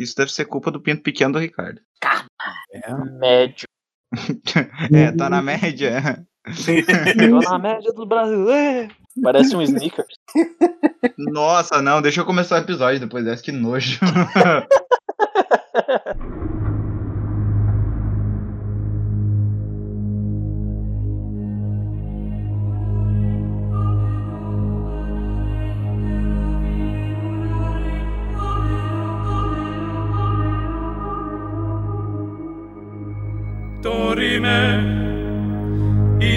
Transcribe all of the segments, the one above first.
Isso deve ser culpa do pinto pequeno do Ricardo. É. Médio. É, tá na média. Tô na média do Brasil. É. Parece um sneakers. Nossa, não, deixa eu começar o episódio depois dessa, que nojo.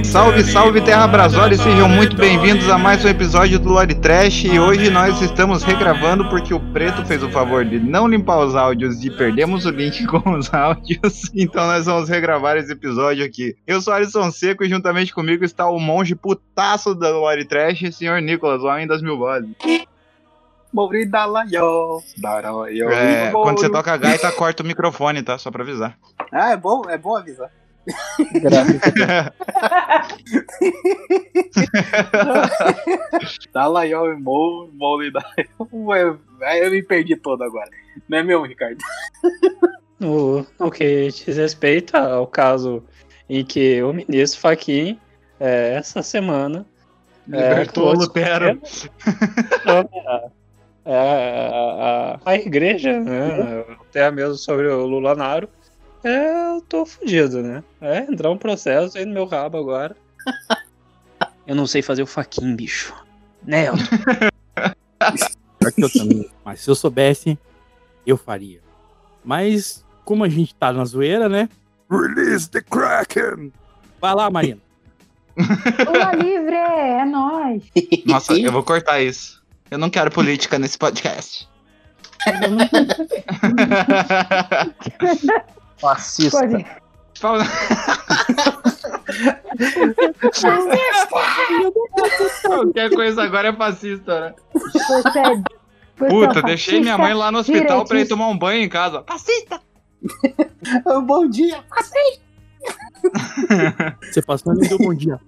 Salve, salve Terra Brasória, sejam muito bem-vindos a mais um episódio do Lore Trash e hoje nós estamos regravando porque o Preto fez o favor de não limpar os áudios e perdemos o link com os áudios, então nós vamos regravar esse episódio aqui. Eu sou Alisson Seco e juntamente comigo está o monge putaço do Lore Trash, senhor Nicolas, o homem das mil vozes. É, quando você toca a gaita, corta o microfone, tá? Só pra avisar. Ah, é bom, é bom avisar. Da laio e mo, mori da. Ué, Eu me perdi todo agora. Não é mesmo, Ricardo? No, no que diz respeito ao caso em que o ministro Fachin, é, essa semana, Libertou o É, Lutero. sobre a, é, a, a, a igreja, né, até mesmo sobre o Lulanaro, é, eu tô fudido, né? É, entrar um processo aí no meu rabo agora. Eu não sei fazer o Fachin, bicho. Né, Elton? Pior que eu também. Mas se eu soubesse, eu faria. Mas, como a gente tá na zoeira, né? Release the Kraken! Vai lá, Marina. Lula livre, é nóis. Nossa, eu vou cortar isso. Eu não quero política nesse podcast. Fascista. Pode. Fala- Qualquer coisa agora é fascista, né? Você é- você Puta, deixei minha mãe lá no hospital pra ir direitista. tomar um banho em casa. Fascista! Bom dia. Você passou e não deu bom dia.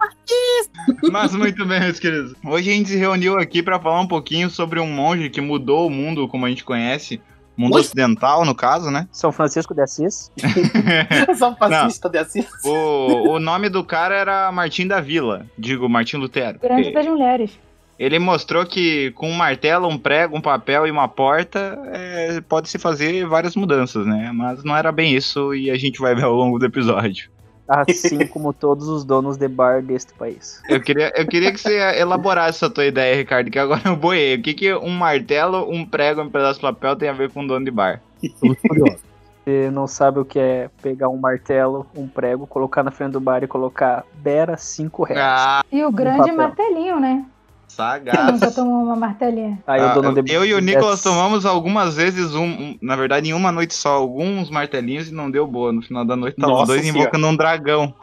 Mas muito bem, meus queridos. Hoje a gente se reuniu aqui pra falar um pouquinho sobre um monge que mudou o mundo como a gente conhece. Mundo Oi? ocidental, no caso, né? São Francisco de Assis. Um fascista de Assis. O, o nome do cara era Martim da Vila, digo, Martim Lutero. Grande das mulheres. Ele mostrou que com um martelo, um prego, um papel e uma porta é, pode-se fazer várias mudanças, né? Mas não era bem isso e a gente vai ver ao longo do episódio. Assim como todos os donos de bar deste país. Eu queria, eu queria que você elaborasse essa tua ideia, Ricardo, que agora eu boiei. O que, que um martelo, um prego e um pedaço de papel tem a ver com um dono de bar? Estamos curiosos. Você não sabe o que é pegar um martelo, um prego, colocar na frente do bar e colocar Bera 5 reais. Ah, E o grande martelinho, né? Quem sagaz. nunca tomou uma martelinha? Aí Ah, o dono de eu e o Nicolas tomamos algumas vezes, um, um- na verdade, em uma noite só, alguns martelinhos e não deu boa. No final da noite, tava dois Senhora. invocando um dragão.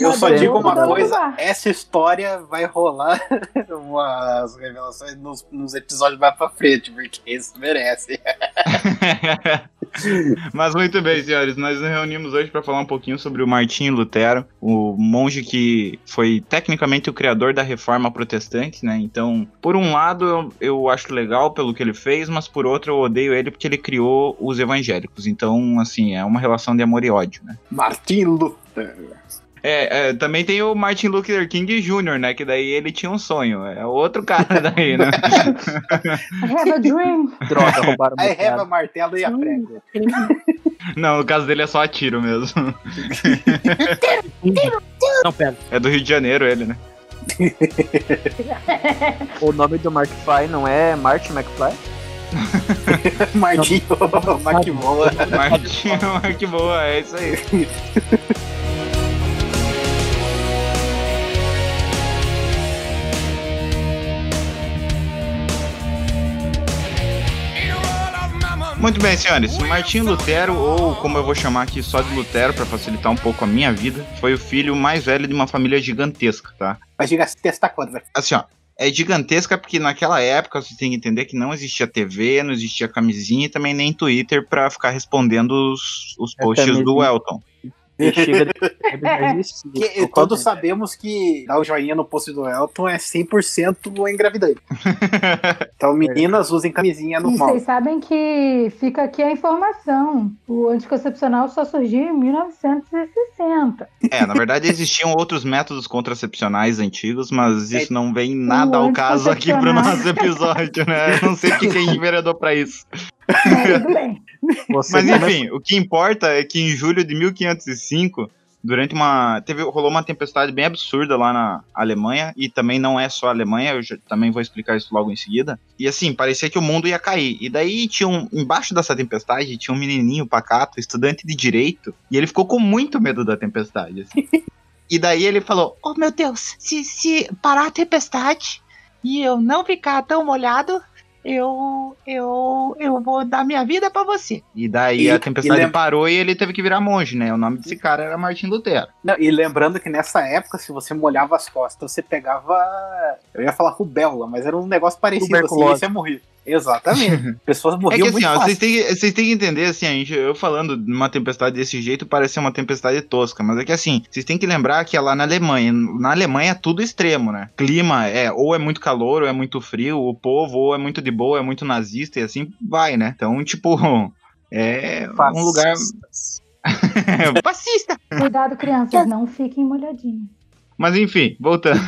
Eu Mas só Sim. digo uma coisa: essa história vai rolar umas revelações nos, nos episódios mais pra frente, porque isso merece. Mas muito bem, senhores, nós nos reunimos hoje para falar um pouquinho sobre o Martinho Lutero, o monge que foi tecnicamente o criador da reforma protestante, né? Então, por um lado, eu, eu acho legal pelo que ele fez, mas por outro, eu odeio ele porque ele criou os evangélicos. Então, assim, é uma relação de amor e ódio, né? Martin Luther. É, é, também tem o Martin Luther King Jr., né? Que daí ele tinha um sonho. É outro cara daí, né? I have a dream. Droga, roubaram meu reva piada. martelo e a prego. Não, no caso dele é só a tiro mesmo. Não, pera. É do Rio de Janeiro ele, né? O nome do Mark Fly não é Martin McFly? Martinho, Maquimoa. Martinho, que boa, é isso aí. Muito bem, senhores. Martinho Lutero, ou como eu vou chamar aqui só de Lutero para facilitar um pouco a minha vida, foi o filho mais velho de uma família gigantesca, tá? Mas diga se testa quando, velho. Assim, ó, é gigantesca porque naquela época você tem que entender que não existia TV, não existia camisinha e também nem Twitter pra ficar respondendo os, os É posts do camisinha. Elton. Chega. Que, todos sabemos que dar o joinha no post do Elton é 100% engravidante. Então, meninas, usem camisinha no E mal. vocês sabem que fica aqui a informação. O anticoncepcional só surgiu em 1960. É, na verdade existiam outros métodos contracepcionais antigos, mas isso não vem nada O ao caso aqui pro nosso episódio, né? Eu não sei porque quem enveredou pra isso. Mas tudo bem. Você Mas começa- enfim, o que importa é que em julho de 1505, durante uma. Teve, rolou uma tempestade bem absurda lá na Alemanha, e também não é só a Alemanha, eu já- também vou explicar isso logo em seguida. E assim, parecia que o mundo ia cair. E daí tinha um. Embaixo dessa tempestade tinha um menininho pacato, estudante de direito, e ele ficou com muito medo da tempestade. assim. E daí ele falou: Oh meu Deus, se, se parar a tempestade e eu não ficar tão molhado, eu, eu, eu vou dar minha vida pra você. E daí E- a tempestade e lem- parou e ele teve que virar monge, né? O nome desse cara era Martin Lutero. Não, e lembrando que nessa época, se você molhava as costas, você pegava. Eu ia falar rubéola, mas era um negócio parecido assim, e você morria. Exatamente. Pessoas É morriam que assim, muito ó, fácil. vocês têm, que- vocês têm que entender, assim, a gente, eu falando de uma tempestade desse jeito parece ser uma tempestade tosca, mas é que assim, vocês têm que lembrar que é lá na Alemanha. Na Alemanha é tudo extremo, né? Clima é ou é muito calor, ou é muito frio, o povo ou é muito de boa, é muito nazista e assim vai, né? Então, tipo, é um lugar fascista. Cuidado, crianças, não fiquem molhadinhos. Mas enfim, voltando.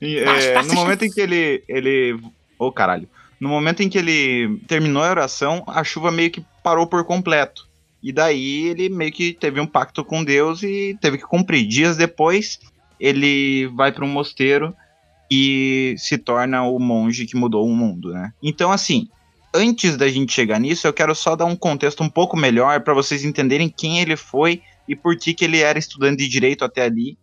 É, no momento em que ele. ele Ô caralho. No momento em que ele terminou a oração, a chuva meio que parou por completo. E daí ele meio que teve um pacto com Deus e teve que cumprir. Dias depois, ele vai para um mosteiro e se torna o monge que mudou o mundo, né? Então, assim, antes da gente chegar nisso, eu quero só dar um contexto um pouco melhor para vocês entenderem quem ele foi e por que, que ele era estudante de direito até ali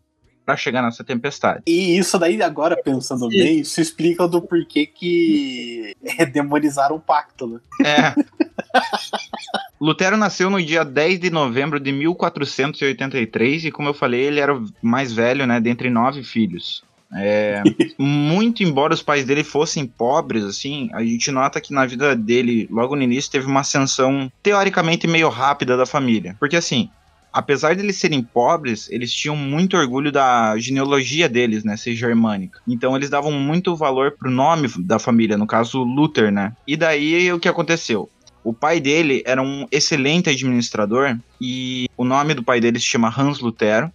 para chegar nessa tempestade. E isso daí, agora pensando bem, isso explica do porquê que é, demonizaram o pacto, né? É. Lutero nasceu no dia 10 de novembro de 1483 e, como eu falei, ele era o mais velho, né, dentre nove filhos. É, muito embora os pais dele fossem pobres, assim, a gente nota que na vida dele, logo no início, teve uma ascensão teoricamente meio rápida da família. Porque, assim, apesar de eles serem pobres, eles tinham muito orgulho da genealogia deles, né, ser germânica. Então eles davam muito valor pro nome da família, no caso Luther, né? E daí o que aconteceu? O pai dele era um excelente administrador e o nome do pai dele se chama Hans Lutero.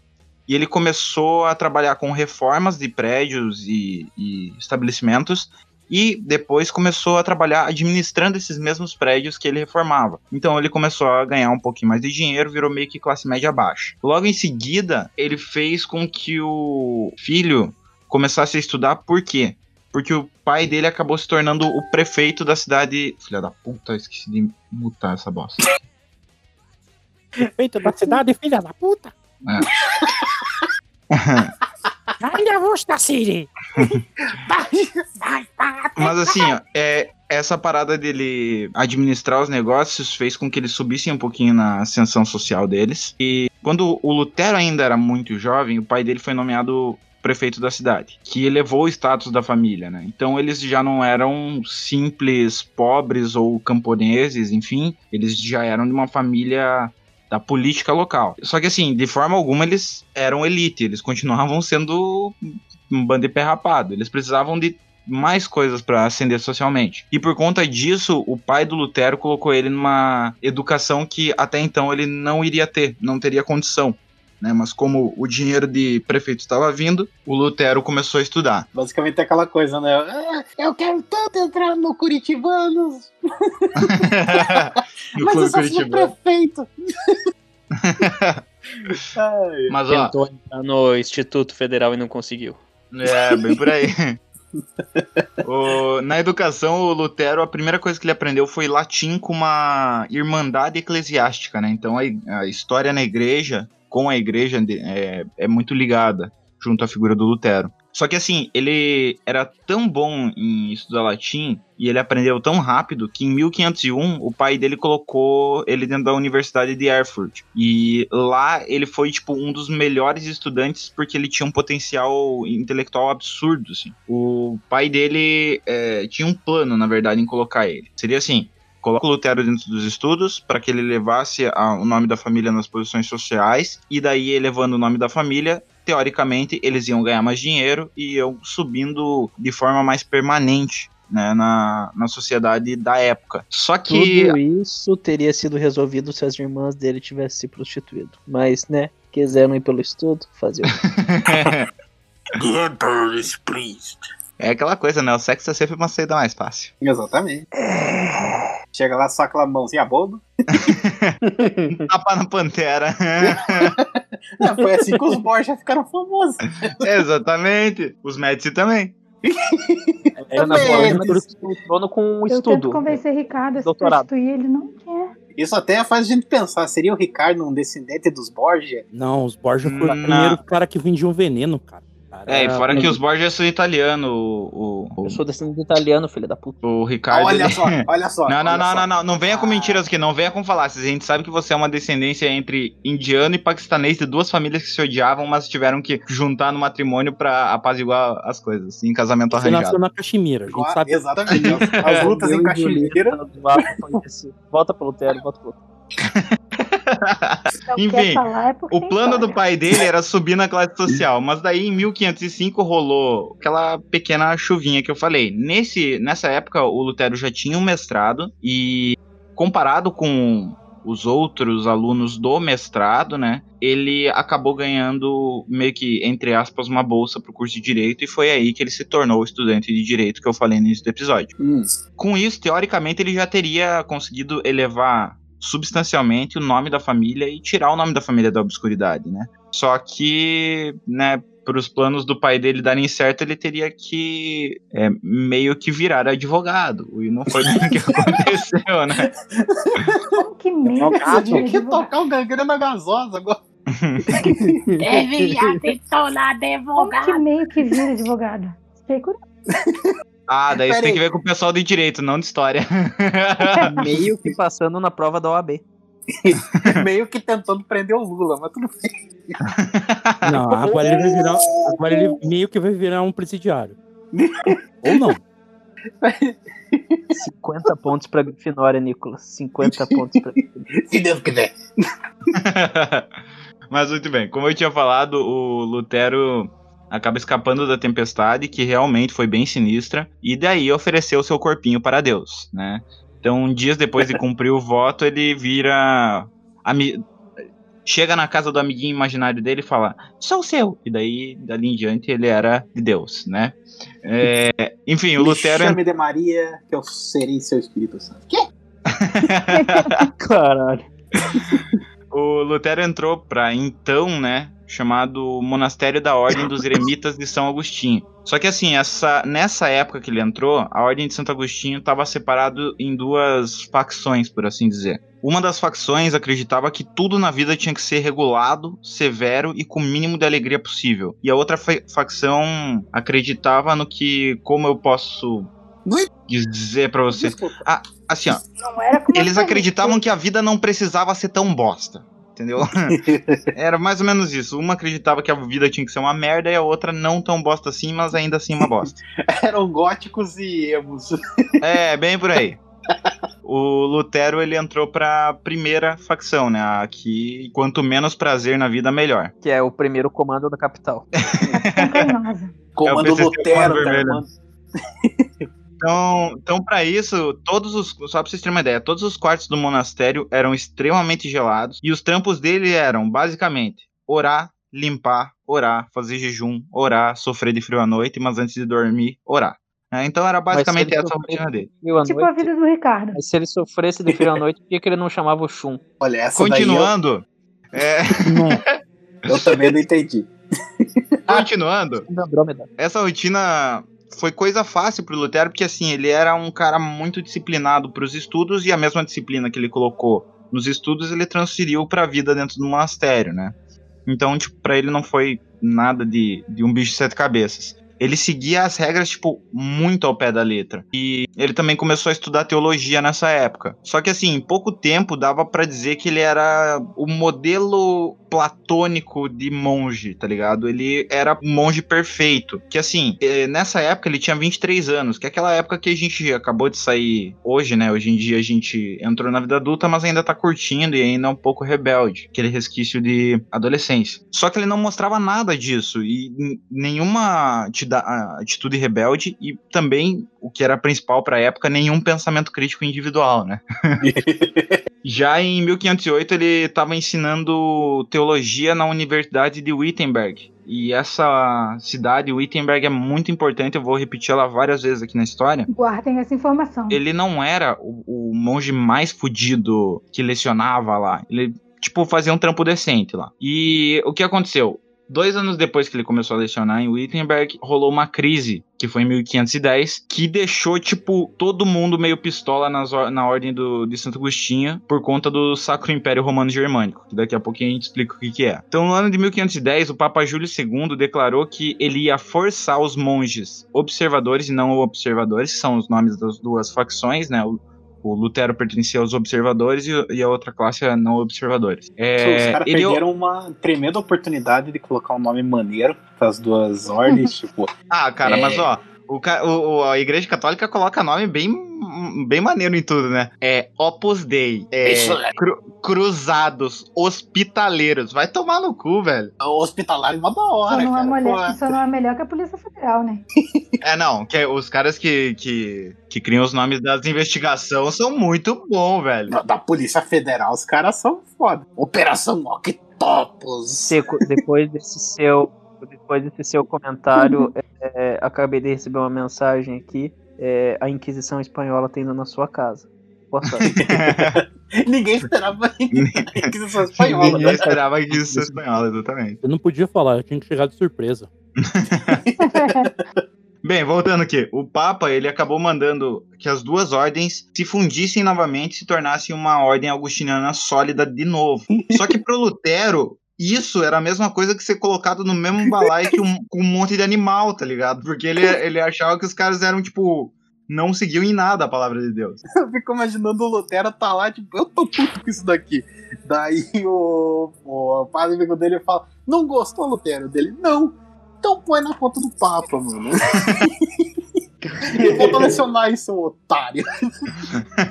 E ele começou a trabalhar com reformas de prédios e, e estabelecimentos e depois começou a trabalhar administrando esses mesmos prédios que ele reformava. Então ele começou a ganhar um pouquinho mais de dinheiro, virou meio que classe média baixa. Logo em seguida, ele fez com que o filho começasse a estudar, por quê? Porque o pai dele acabou se tornando o prefeito da cidade. Filha da puta, esqueci de mutar essa bosta. Feito da cidade, filha da puta. Ainda vou Siri. Mas assim, ó, é, essa parada dele administrar os negócios fez com que eles subissem um pouquinho na ascensão social deles. E quando o Lutero ainda era muito jovem, o pai dele foi nomeado prefeito da cidade, que elevou o status da família, né? Então eles já não eram simples pobres ou camponeses, enfim, eles já eram de uma família da política local. Só que assim, de forma alguma eles eram elite, eles continuavam sendo um bando de pé rapado. Eles precisavam de mais coisas para ascender socialmente. E por conta disso, o pai do Lutero colocou ele numa educação que até então ele não iria ter, não teria condição. Né? Mas como o dinheiro de prefeito estava vindo, o Lutero começou a estudar. Basicamente é aquela coisa, né? Ah, eu quero tanto entrar no Curitibanos, no mas eu só sou Curitibano. prefeito. Ai, Mas ó, Tentou entrar no Instituto Federal e não conseguiu. É, bem por aí. O- na educação, o Lutero, a primeira coisa que ele aprendeu foi latim com uma irmandade eclesiástica, né? Então a, a história na igreja, com a igreja, é, é muito ligada junto à figura do Lutero. Só que assim, ele era tão bom em estudar latim e ele aprendeu tão rápido que em 1501 o pai dele colocou ele dentro da Universidade de Erfurt. E lá ele foi tipo um dos melhores estudantes porque ele tinha um potencial intelectual absurdo. Assim. O pai dele é, tinha um plano, na verdade, em colocar ele. Seria assim: coloca o Lutero dentro dos estudos para que ele levasse a- o nome da família nas posições sociais, e daí elevando o nome da família, teoricamente eles iam ganhar mais dinheiro e iam subindo de forma mais permanente. Né, na, na sociedade da época. Só que Tudo isso teria sido resolvido se as irmãs dele tivessem se prostituído. Mas, né, quiseram ir pelo estudo, fazer o é aquela coisa, né? O sexo é sempre uma saída mais fácil. Exatamente. Chega lá só aquela mãozinha boba. Tapa na pantera. É, foi assim que os Borja ficaram famosos. Exatamente. Os Médici também. É, na trono com um Eu tento estudo. convencer Ricardo a se Doutorado. prostituir, ele não quer. Isso até faz a gente pensar, seria o Ricardo um descendente dos Borgia? Não, os Borja foi Não. o primeiro cara que vendiam veneno, cara. Cara, É, e fora que os Borges são italianos. O, o, Eu sou descendente de italiano, filho da puta. o Ricardo. olha só, olha só. Não, não, olha não, só. não, não, não venha com mentiras aqui, não venha com falácias. A gente sabe que você é uma descendência entre indiano e paquistanês de duas famílias que se odiavam, mas tiveram que juntar no matrimônio pra apaziguar as coisas, em casamento Você nasceu arranjado. na Caxemira, a gente Agora- sabe. Exatamente. As, as lutas em Caxemira. Julieta, Volta, volta pro Lutero, volta pro Lutero. Enfim, é O plano do pai dele era subir na classe social, mas daí em 1505 rolou aquela pequena chuvinha que eu falei. Nesse, nessa época, o Lutero já tinha um mestrado e comparado com os outros alunos do mestrado, né, ele acabou ganhando meio que, entre aspas, uma bolsa pro curso de Direito e foi aí que ele se tornou estudante de Direito que eu falei no início do episódio. Hum, Com isso, teoricamente, ele já teria conseguido elevar substancialmente o nome da família e tirar o nome da família da obscuridade, né? Só que, né, para os planos do pai dele darem certo, ele teria que é, meio que virar advogado. E não foi o que aconteceu, né? Como que meio que Você tinha que advogado? tocar o gangrena gasosa agora. Deveria ter tornado Como que advogado. meio que vira advogado? Fiquei. Ah, daí isso Pera tem aí. que ver com o pessoal de direito, não de história. Meio que passando na prova da OAB. Meio que tentando prender o Lula, mas tudo bem. Não, agora ele vai virar. Agora ele meio que vai virar um presidiário. Ou não. 50 pontos pra Grifinória, Nicolas. 50 pontos pra. Se Deus quiser. Mas muito bem, como eu tinha falado, o Lutero acaba escapando da tempestade, que realmente foi bem sinistra, e daí ofereceu seu corpinho para Deus, né? Então, dias depois de cumprir o voto, ele vira. ami- Chega na casa do amiguinho imaginário dele e fala: Sou seu! E daí, dali em diante, ele era de Deus, né? É, Enfim, o Me Lutero. chame de Maria, que eu serei seu Espírito Santo. Que? Caralho. O Lutero entrou para então, né, chamado Monastério da Ordem dos Eremitas de São Agostinho. Só que assim, essa, nessa época que ele entrou, a Ordem de Santo Agostinho estava separado em duas facções, por assim dizer. Uma das facções acreditava que tudo na vida tinha que ser regulado, severo e com o mínimo de alegria possível. E a outra fa- facção acreditava no que, como eu posso dizer para vocês, Desculpa. assim, ó, eles acreditavam que a vida não precisava ser tão bosta. Entendeu? Era mais ou menos isso. Uma acreditava que a vida tinha que ser uma merda e a outra não tão bosta assim, mas ainda assim uma bosta. Eram góticos e emos. É, bem por aí. O Lutero ele entrou pra primeira facção, né? A que quanto menos prazer na vida, melhor. Que é o primeiro comando da capital. carinhosa. Comando PCC Lutero, tá. Então, então para isso, todos os. Só pra vocês terem uma ideia, todos os quartos do monastério eram extremamente gelados. E os trampos dele eram, basicamente, orar, limpar, orar, fazer jejum, orar, sofrer de frio à noite, mas antes de dormir, orar. né? Então era basicamente essa a rotina dele. Tipo a vida do Ricardo. Mas se ele sofresse de frio à noite, por que, que ele não chamava o Shun? Olha, essa Continuando. é, daí eu, eu também não entendi. continuando. Essa rotina foi coisa fácil pro Lutero, porque assim, ele era um cara muito disciplinado pros estudos e a mesma disciplina que ele colocou nos estudos, ele transferiu pra vida dentro do monastério, né? Então, tipo, pra ele não foi nada de, de um bicho de sete cabeças. Ele seguia as regras, tipo, muito ao pé da letra. E ele também começou a estudar teologia nessa época. Só que, assim, em pouco tempo dava pra dizer que ele era o modelo platônico de monge, tá ligado? Ele era um monge perfeito. Que assim, eh, nessa época ele tinha 23 anos, que é aquela época que a gente acabou de sair hoje, né? Hoje em dia a gente entrou na vida adulta, mas ainda tá curtindo e ainda é um pouco rebelde. Aquele resquício de adolescência. Só que ele não mostrava nada disso e nenhuma atitude rebelde e também, o que era principal pra época, nenhum pensamento crítico individual, né? Já em 1508 ele estava ensinando teologia na Universidade de Wittenberg. E essa cidade, Wittenberg, é muito importante, eu vou repetir ela várias vezes aqui na história. Guardem essa informação. Ele não era o, o monge mais fudido que lecionava lá. Ele, tipo, fazia um trampo decente lá. E o que aconteceu? Dois anos depois que ele começou a lecionar em Wittenberg, rolou uma crise, que foi em 1510, que deixou, tipo, todo mundo meio pistola nas na ordem do, de Santo Agostinho por conta do Sacro Império Romano Germânico, que daqui a pouquinho a gente explica o que, que é. Então, no ano de 1510, o Papa Júlio II declarou que ele ia forçar os monges observadores e não observadores, são os nomes das duas facções, né? O Lutero pertencia aos observadores e, e a outra classe a não observadores. É, Os caras ele- perderam uma tremenda oportunidade de colocar um nome maneiro para as duas ordens, tipo, Ah, cara, É. mas ó, o, o- o- a Igreja Católica coloca nome bem, bem maneiro em tudo, né? É Opus Dei, é, Isso é. cru- Cruzados, Hospitaleiros. Vai tomar no cu, velho. hospitalário é uma da Só hora, não, é cara. melhor, Pô, só não é melhor que a Polícia Federal, né? É, não, que os caras que, que, que criam os nomes das investigações são muito bons, velho. da, da Polícia Federal, os caras são foda. Operação Octopus. Seco, depois desse seu, depois desse seu comentário, é, acabei de receber uma mensagem aqui. é, a Inquisição Espanhola tá indo na sua casa. Ninguém esperava a Inquisição Espanhola. Ninguém né? esperava que isso fosse espanhola, exatamente. Eu não podia falar, eu tinha que chegar de surpresa. Bem, voltando aqui, o Papa ele acabou mandando que as duas ordens se fundissem novamente e se tornassem uma ordem agustiniana sólida de novo. Só que pro Lutero, isso era a mesma coisa que ser colocado no mesmo balaio que um, com um monte de animal, tá ligado? Porque ele, ele achava que os caras eram, tipo, não seguiam em nada a palavra de Deus. Eu fico imaginando o Lutero tá lá, tipo, eu tô puto com isso daqui. Daí o, o padre amigo dele fala, não gostou, Lutero? Dele, não. Então põe na conta do Papa, mano. Eu vou lecionar isso, seu otário.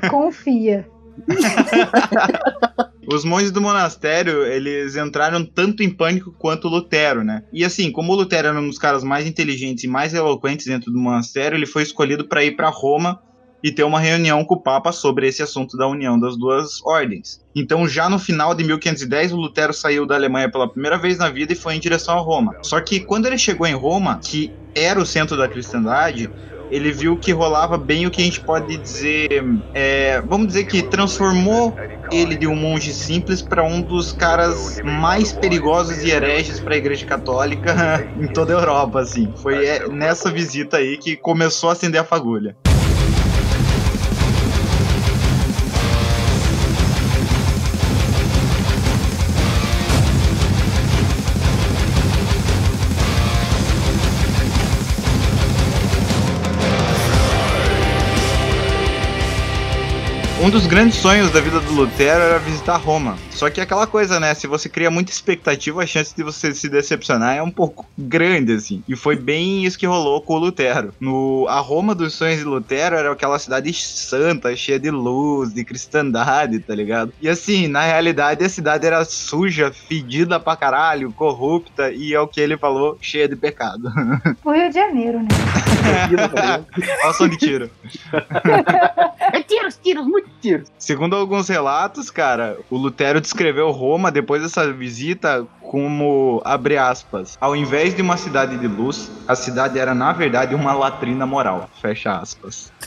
Confia. Os monges do monastério, eles entraram tanto em pânico quanto Lutero, né? E assim, como Lutero era um dos caras mais inteligentes e mais eloquentes dentro do monastério, ele foi escolhido para ir para Roma e ter uma reunião com o Papa sobre esse assunto da união das duas ordens. Então, já no final de 1510, o Lutero saiu da Alemanha pela primeira vez na vida e foi em direção a Roma. Só que quando ele chegou em Roma, que era o centro da cristandade, ele viu que rolava bem o que a gente pode dizer, é, vamos dizer que transformou ele de um monge simples para um dos caras mais perigosos e hereges para a Igreja Católica em toda a Europa, assim. Foi é, nessa visita aí que começou a acender a fagulha. Um dos grandes sonhos da vida do Lutero era visitar Roma. Só que é aquela coisa, né? Se você cria muita expectativa, a chance de você se decepcionar é um pouco grande, assim. E foi bem isso que rolou com o Lutero. No, a Roma dos sonhos de Lutero era aquela cidade santa, cheia de luz, de cristandade, tá ligado? E assim, na realidade, a cidade era suja, fedida pra caralho, corrupta, e é o que ele falou, cheia de pecado. O Rio de Janeiro, né? Olha o som de tiro. É tiros, tiros, muito tiros. Segundo alguns relatos, cara, o Lutero descreveu Roma depois dessa visita como, abre aspas, ao invés de uma cidade de luz, a cidade era na verdade uma latrina moral, fecha aspas.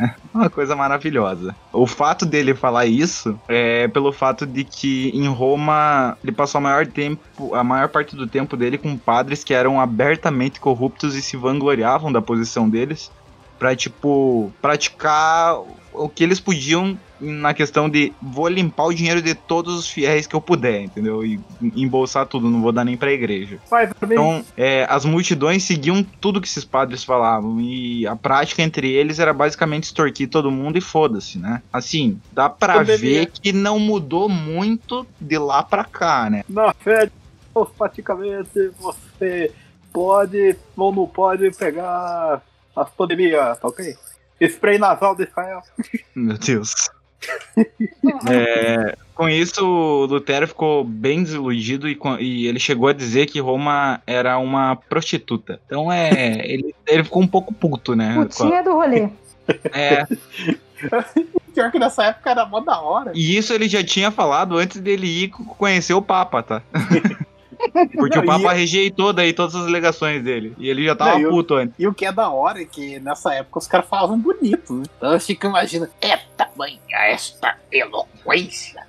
É uma coisa maravilhosa. O fato dele falar isso é pelo fato de que em Roma ele passou a maior tempo, a maior parte do tempo dele com padres que eram abertamente corruptos e se vangloriavam da posição deles pra, tipo, praticar o que eles podiam na questão de vou limpar o dinheiro de todos os fiéis que eu puder, entendeu? E embolsar tudo, não vou dar nem pra igreja. Então, é, as multidões seguiam tudo que esses padres falavam e a prática entre eles era basicamente extorquir todo mundo e foda-se, né? Assim, dá pra Pandemia. ver que não mudou muito de lá pra cá, né? Na fé praticamente, você pode ou não pode pegar as pandemias, tá ok? Spray nasal de Israel. Meu Deus. É, com isso, o Lutero ficou bem desiludido e, e ele chegou a dizer que Roma era uma prostituta. Então é. Ele, ele ficou um pouco puto, né? com a- Putinha do rolê. É, Pior que nessa época era mó da hora. e isso ele já tinha falado antes dele ir co- conhecer o Papa, tá? Porque Não, o Papa e- rejeitou daí todas as alegações dele. E ele já tava Não, puto antes. E o que é da hora é que nessa época os caras falavam bonito, né? Então eu fico imaginando, é tamanha esta eloquência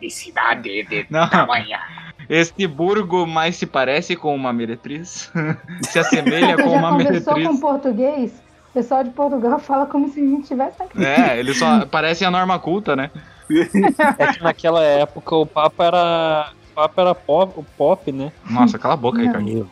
de cidade de Não. tamanha. Este burgo mais se parece com uma meretriz. se assemelha Você com já uma conversou meretriz. com português? O pessoal de Portugal fala como se a gente tivesse aqui. É, ele só parece a norma culta, né? É que naquela época o Papa era. O Papa era pop, o pop, né? Nossa, cala a boca, Não. Ricardo.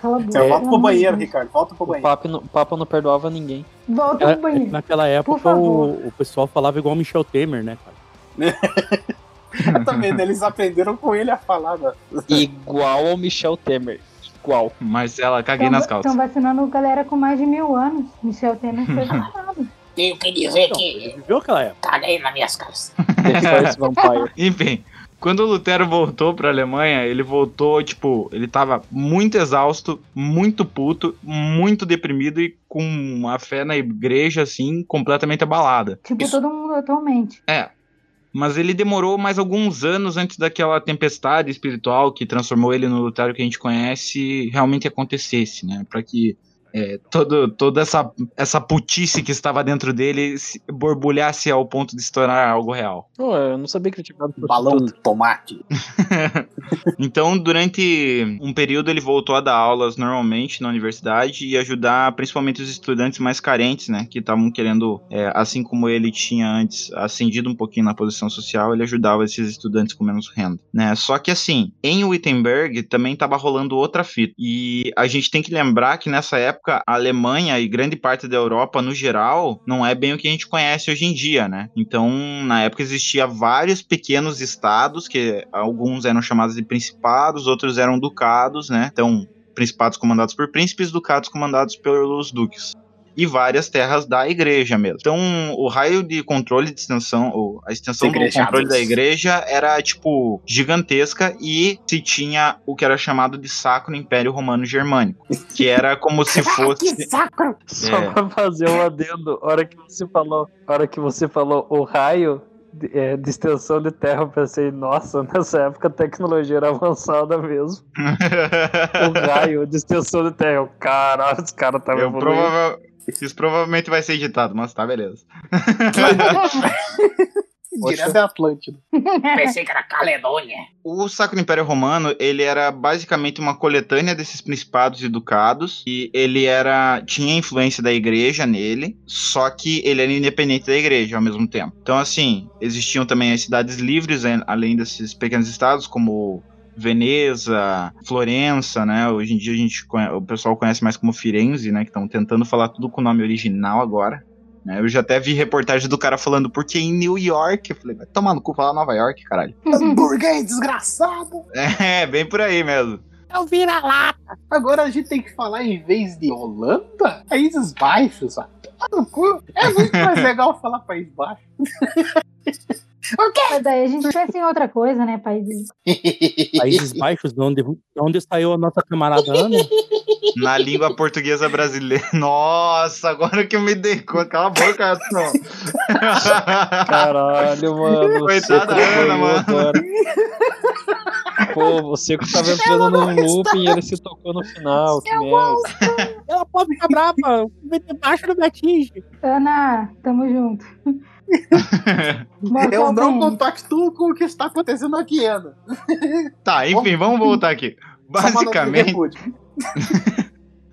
Cala a boca. Você volta pro banheiro. Ricardo, volta pro O banheiro. Papa, não- o Papa não perdoava ninguém. Volta Era- pro banheiro. Naquela época o, o pessoal falava igual o Michel Temer, né, cara? Também, né? eles aprenderam com ele a falar, né? Igual ao Michel Temer. Igual. Marcela, caguei nas calças. Estão vacinando galera com mais de mil anos. Michel Temer foi vacinado. Tenho que dizer Então, ele viveu aquela época. caguei nas minhas calças. Enfim, quando o Lutero voltou pra Alemanha, ele voltou, tipo, ele tava muito exausto, muito puto, muito deprimido e com a fé na igreja, assim, completamente abalada. Tipo Isso- todo mundo atualmente. É. Mas ele demorou mais alguns anos antes daquela tempestade espiritual que transformou ele no Lutero que a gente conhece realmente acontecesse, né? Pra que é, todo, toda essa, essa putice que estava dentro dele se borbulhasse ao ponto de se tornar algo real. Pô, eu não sabia que ele tinha ficado Balão prostituta. tomate. Então, durante um período, ele voltou a dar aulas normalmente na universidade e ajudar principalmente os estudantes mais carentes, né? Que estavam querendo, é, assim como ele tinha antes ascendido um pouquinho na posição social, ele ajudava esses estudantes com menos renda, né? Só que assim, em Wittenberg também estava rolando outra fita. E a gente tem que lembrar que nessa época a Alemanha e grande parte da Europa no geral não é bem o que a gente conhece hoje em dia, né? Então, na época existia vários pequenos estados que alguns eram chamados de principados, outros eram ducados, né? Então, principados comandados por príncipes, ducados comandados pelos duques. E várias terras da igreja mesmo. Então, o raio de controle de extensão, ou a extensão do controle da igreja era, tipo, gigantesca e se tinha o que era chamado de Sacro Império Romano Germânico, que era como se fosse. Que sacro! Só É. pra fazer um adendo, a hora que você falou, hora que você falou o raio de, é, de extensão de terra, eu pensei, nossa, nessa época a tecnologia era avançada mesmo. O raio de extensão de terra, eu, caralho, os caras estavam Eu evoluindo. Isso provavelmente vai ser editado, mas tá, beleza. Direto é Atlântida. Pensei que era Caledônia. O Sacro Império Romano, ele era basicamente uma coletânea desses principados e ducados, e ele era tinha influência da igreja nele, só que ele era independente da igreja ao mesmo tempo. Então, assim, existiam também as cidades livres, né, além desses pequenos estados, como Veneza, Florença, né? Hoje em dia a gente o pessoal conhece mais como Firenze, né? Que estão tentando falar tudo com o nome original agora. né? Eu já até vi reportagem do cara falando porque em New York. Eu falei, vai tomar no cu falar Nova York, caralho. Hamburguês desgraçado! É, bem por aí mesmo. É o vira-lata. Agora a gente tem que falar em vez de Holanda, Países Baixos. ó. Toma no cu. É muito mais legal falar País Baixo. Mas daí a gente pensa em outra coisa, né, países? Países Baixos, de onde, de onde saiu a nossa camarada Ana. Na língua portuguesa brasileira. Nossa, agora que eu me dei conta. Cala a boca, Edson. Caralho, mano. Coitada o Ana, mano. agora. Pô, o Seco tava entrando num looping e ele se tocou no final. Que merda. Ela pode ficar brava, o VT baixo não me atinge. Ana, tamo junto. Eu não Kombat. compactuo com o que está acontecendo aqui, Ana. Tá, enfim, vamos voltar aqui. Basicamente.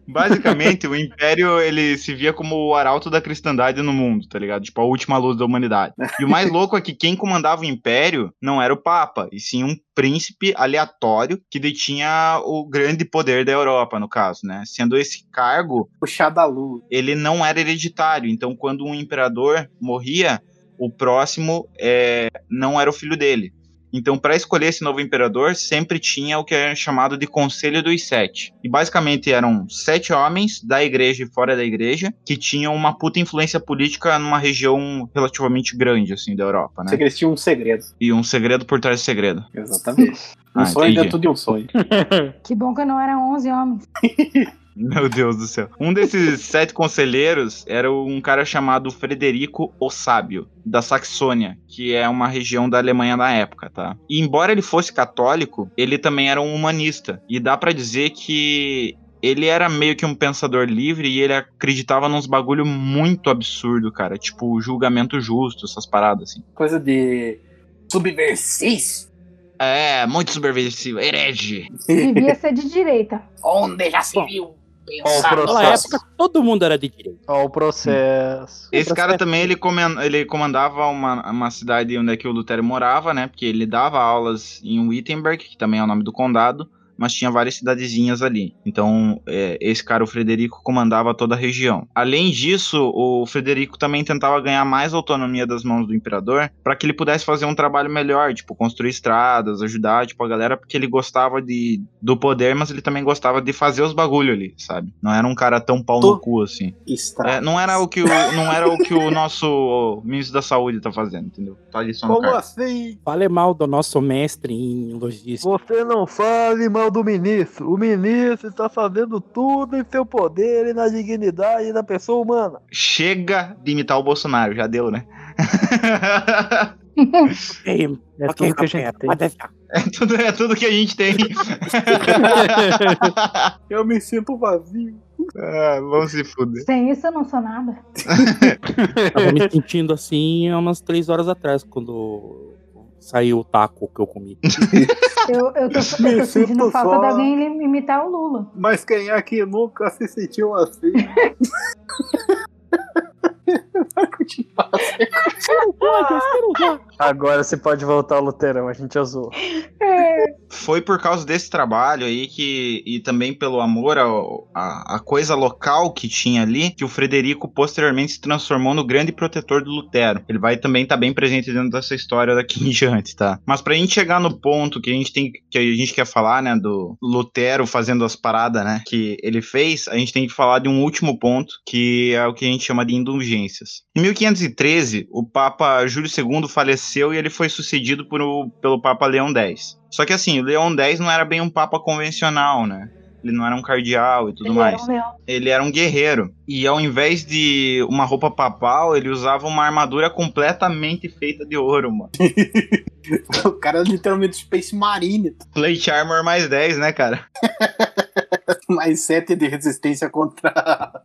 Basicamente, o Império ele se via como o arauto da cristandade no mundo, tá ligado? Tipo, a última luz da humanidade. E o mais louco é que quem comandava o Império não era o Papa, e sim um príncipe aleatório que detinha o grande poder da Europa, no caso, né? Sendo esse cargo, Puxar da luz. ele não era hereditário. Então, quando um imperador morria, o próximo é, não era o filho dele. Então, para escolher esse novo imperador, sempre tinha o que é chamado de Conselho dos Sete. E basicamente eram sete homens da igreja e fora da igreja que tinham uma puta influência política numa região relativamente grande, assim, da Europa, Você né? que eles tinham um segredo. E um segredo por trás do segredo. Exatamente. Um Ah, sonho entendi. dentro de um sonho. Que bom que não eram 11 homens. Meu Deus do céu. Um desses sete conselheiros era um cara chamado Frederico o Sábio, da Saxônia, que é uma região da Alemanha da época, tá? E embora ele fosse católico, ele também era um humanista. E dá pra dizer que ele era meio que um pensador livre e ele acreditava nos bagulho muito absurdo, cara. Tipo, julgamento justo, essas paradas assim. Coisa de subversis. É, muito subversivo, herege. Devia ser de direita. Onde já se viu pensar o Naquela processo. época, todo mundo era de direita. Ó, o processo. Esse cara também ele, comen- ele comandava uma, uma cidade onde é que o Lutero morava, né? Porque ele dava aulas em Wittenberg, que também é o nome do condado, mas tinha várias cidadezinhas ali. Então, é, esse cara, o Frederico, comandava toda a região. Além disso, o Frederico também tentava ganhar mais autonomia das mãos do imperador para que ele pudesse fazer um trabalho melhor, tipo, construir estradas, ajudar, tipo, a galera, porque ele gostava de, do poder, mas ele também gostava de fazer os bagulho ali, sabe? Não era um cara tão pau no Tô- cu assim. É, não era o que o, não era o que o nosso ministro da saúde tá fazendo, entendeu? Tá ali só no Como assim? Fale mal do nosso mestre em logística. Você não fale mal do ministro. O ministro está fazendo tudo em seu poder e na dignidade da pessoa humana. Chega de imitar o Bolsonaro, já deu, né? Ei, É ok, tudo que a gente café, tem. pode deixar. É tudo, é tudo que a gente tem. Eu me sinto vazio. ah, vamos se fuder. Sem isso eu não sou nada. Tava me sentindo assim há umas três horas atrás, quando saiu o taco que eu comi. Eu, eu tô, eu tô sentindo falta só. de alguém imitar o Lula. Mas quem é que nunca se sentiu assim? Vai continuar. Agora você pode voltar ao Luterão, a gente azul. Foi por causa desse trabalho aí que, e também pelo amor a coisa local que tinha ali, que o Frederico posteriormente se transformou no grande protetor do Lutero. Ele vai também estar bem presente dentro dessa história daqui em diante, tá? Mas pra gente chegar no ponto que a gente tem, que a gente quer falar, né, do Lutero fazendo as paradas, né, que ele fez, a gente tem que falar de um último ponto, que é o que a gente chama de Em 1513, o Papa Júlio II faleceu e ele foi sucedido por o- pelo Papa Leão X. Só que assim, o Leão X não era bem um Papa convencional, né? Ele não era um cardeal e tudo Ele mais era um ele era um guerreiro. E ao invés de uma roupa papal, ele usava uma armadura completamente feita de ouro, mano. O cara é literalmente Space Marine. Plate Armor mais 10, né, cara? Mais 7 de resistência contra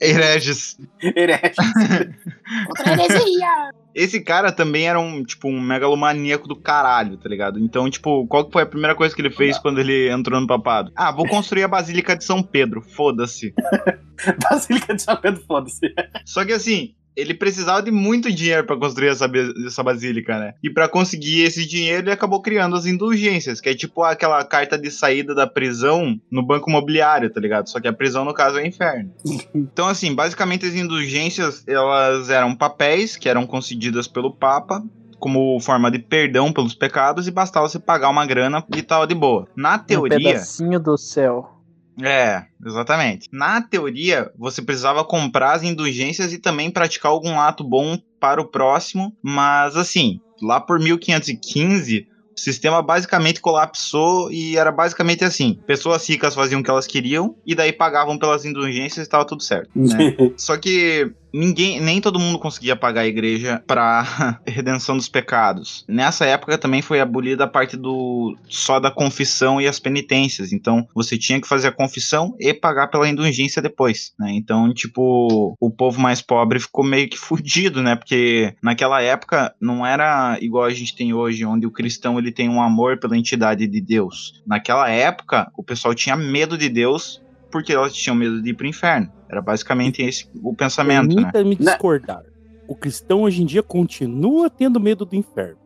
Hereges. hereges. Outra heresia. Esse cara também era um, tipo, um megalomaníaco do caralho, tá ligado? Então, tipo, qual que foi a primeira coisa que ele fez quando ele entrou no papado? Ah, vou construir a Basílica de São Pedro, foda-se. Basílica de São Pedro, foda-se. Só que assim, ele precisava de muito dinheiro pra construir essa, essa basílica, né? E pra conseguir esse dinheiro, ele acabou criando as indulgências, que é tipo aquela carta de saída da prisão no banco imobiliário, tá ligado? Só que a prisão, no caso, é o inferno. então, assim, basicamente as indulgências, elas eram papéis que eram concedidas pelo Papa como forma de perdão pelos pecados e bastava você pagar uma grana e tava de boa. Na Um teoria, pedacinho do céu. É, exatamente. Na teoria, você precisava comprar as indulgências e também praticar algum ato bom para o próximo, mas assim, lá por 1515, o sistema basicamente colapsou e era basicamente assim: pessoas ricas faziam o que elas queriam e daí pagavam pelas indulgências e estava tudo certo. Né? Só que ninguém, nem todo mundo conseguia pagar a igreja para redenção dos pecados. Nessa época também foi abolida a parte do só da confissão e as penitências. Então você tinha que fazer a confissão e pagar pela indulgência depois, né? Então, tipo, o povo mais pobre ficou meio que fudido, né? Porque naquela época não era igual a gente tem hoje, onde o cristão ele tem um amor pela entidade de Deus. Naquela época, o pessoal tinha medo de Deus porque elas tinham medo de ir pro inferno. Era basicamente esse o pensamento, né? Permita-me discordar. O cristão hoje em dia continua tendo medo do inferno.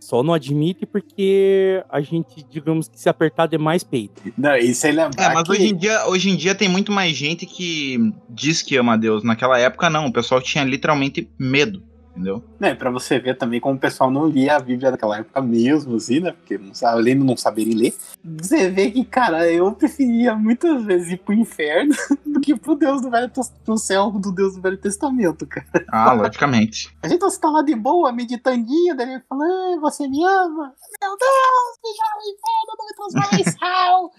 Só não admite porque a gente, digamos que se apertar demais peito. Não, isso aí lembrar É, mas que... hoje em, dia, hoje em dia tem muito mais gente que diz que ama Deus. Naquela época, não. O pessoal tinha literalmente medo, entendeu? Né, pra você ver também como o pessoal não lia a Bíblia naquela época mesmo, assim, né? Porque não sabe, além de não saberem ler. Você vê que, cara, eu preferia muitas vezes ir pro inferno do que pro Deus do Velho pro céu do Deus do Velho Testamento, cara. Ah, logicamente. A gente tá lá de boa, meditandinho, daí ele fala, ah, você me ama? Meu Deus, me joga no inferno, não me transforma em sal.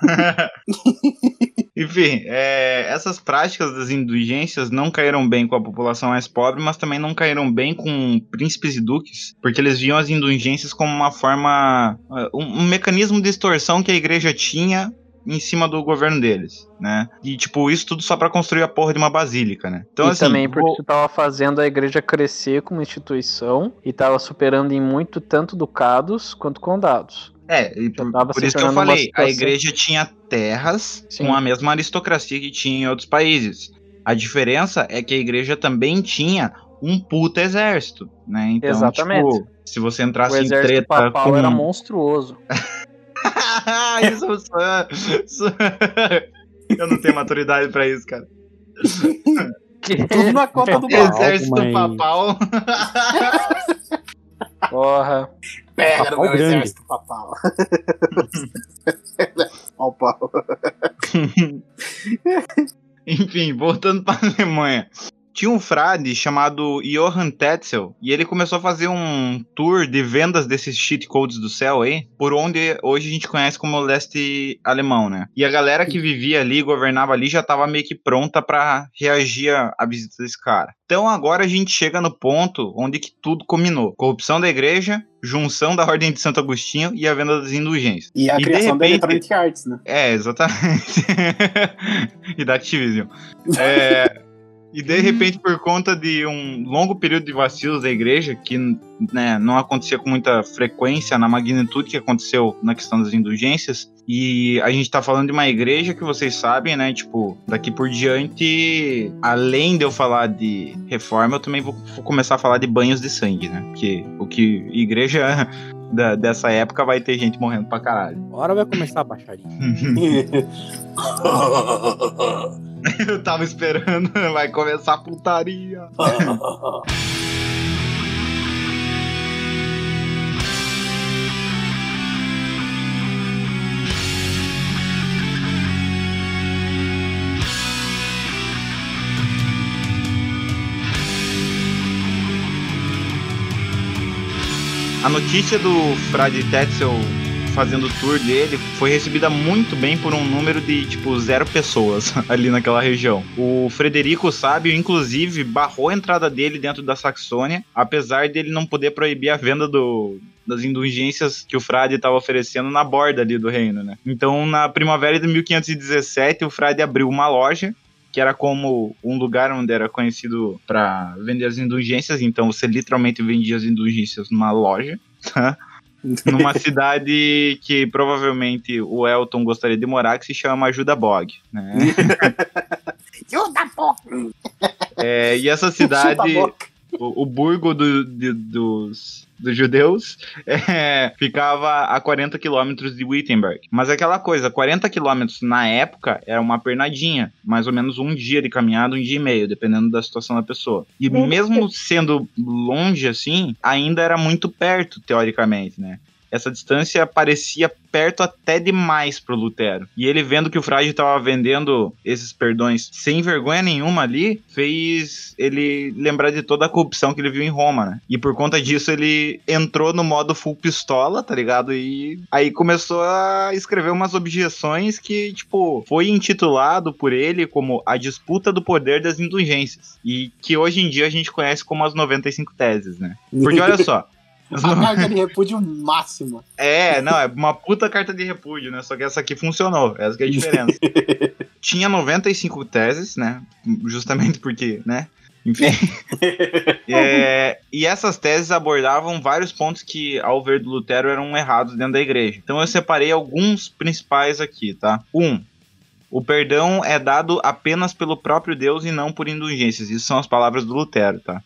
Enfim, é, essas práticas das indulgências não caíram bem com a população mais pobre, mas também não caíram bem com príncipes e duques, porque eles viam as indulgências como uma forma, um, um mecanismo de extorsão que a igreja tinha em cima do governo deles, né? E tipo, isso tudo só pra construir a porra de uma basílica, né? Então e assim, também porque isso tava fazendo a igreja crescer como instituição e tava superando em muito tanto ducados quanto condados. É, e por, por isso que eu falei, a igreja tinha terras Sim. com a mesma aristocracia que tinha em outros países. A diferença é que a igreja também tinha um puta exército, né? Então, Exatamente. tipo, se você O entrasse em exército treta papal com... era monstruoso. isso, isso- isso- Eu não tenho maturidade pra isso, cara. Tudo na conta do mal. Exército papal. Porra. Pega no Papal meu grande. exército papal. Pau, pau. Enfim, voltando pra Alemanha. Tinha um frade chamado Johann Tetzel e ele começou a fazer um tour de vendas desses cheat codes do céu aí, por onde hoje a gente conhece como o leste alemão, né? E a galera que vivia ali, governava ali, já tava meio que pronta pra reagir à visita desse cara. Então agora a gente chega no ponto onde que tudo combinou. Corrupção da igreja, junção da Ordem de Santo Agostinho e a venda das indulgências. E a E de criação da repente- Electronic Arts, né? É, exatamente. e da Activision. É, e de repente, por conta de um longo período de vacilos da igreja, que né, não acontecia com muita frequência na magnitude que aconteceu na questão das indulgências, e a gente tá falando de uma igreja que vocês sabem, né? Tipo, daqui por diante, além de eu falar de reforma, eu também vou, vou começar a falar de banhos de sangue, né? Porque o que igreja da- dessa época vai ter gente morrendo pra caralho. Agora vai começar a baixaria. Eu tava esperando, vai começar a putaria. A notícia do Frade Tetzel fazendo o tour dele foi recebida muito bem por um número de, tipo, zero pessoas ali naquela região. O Frederico Sábio, inclusive, barrou a entrada dele dentro da Saxônia, apesar dele não poder proibir a venda do, das indulgências que o frade estava oferecendo na borda ali do reino, né? Então, na primavera de 1517, o frade abriu uma loja que era como um lugar onde era conhecido para vender as indulgências, então você literalmente vendia as indulgências numa loja, tá? numa cidade que provavelmente o Elton gostaria de morar, que se chama Ajuda Bog, né? Ajuda, pô. É, e essa cidade. O, o burgo do- de- dos, dos judeus, é, ficava a 40 quilômetros de Wittenberg. Mas aquela coisa, 40 quilômetros na época era uma pernadinha, mais ou menos um dia de caminhada, um dia e meio, dependendo da situação da pessoa. E mesmo sendo longe assim, ainda era muito perto, teoricamente, né? Essa distância parecia perto até demais pro Lutero. E ele vendo que o frade estava vendendo esses perdões sem vergonha nenhuma ali, fez ele lembrar de toda a corrupção que ele viu em Roma, né? E por conta disso ele entrou no modo full pistola, tá ligado? E aí começou a escrever umas objeções que, tipo, foi intitulado por ele como a disputa do poder das indulgências. E que hoje em dia a gente conhece como as 95 teses, né? Porque olha só. A carga de repúdio máxima. é, não, é uma puta carta de repúdio, né? Só que essa aqui funcionou, essa que é a diferença. Tinha 95 teses, né? Justamente porque, né? Enfim. É, e essas teses abordavam vários pontos que, ao ver do Lutero, eram errados dentro da igreja. Então eu separei alguns principais aqui, tá? Um, O perdão é dado apenas pelo próprio Deus e não por indulgências. Isso são as palavras do Lutero, tá?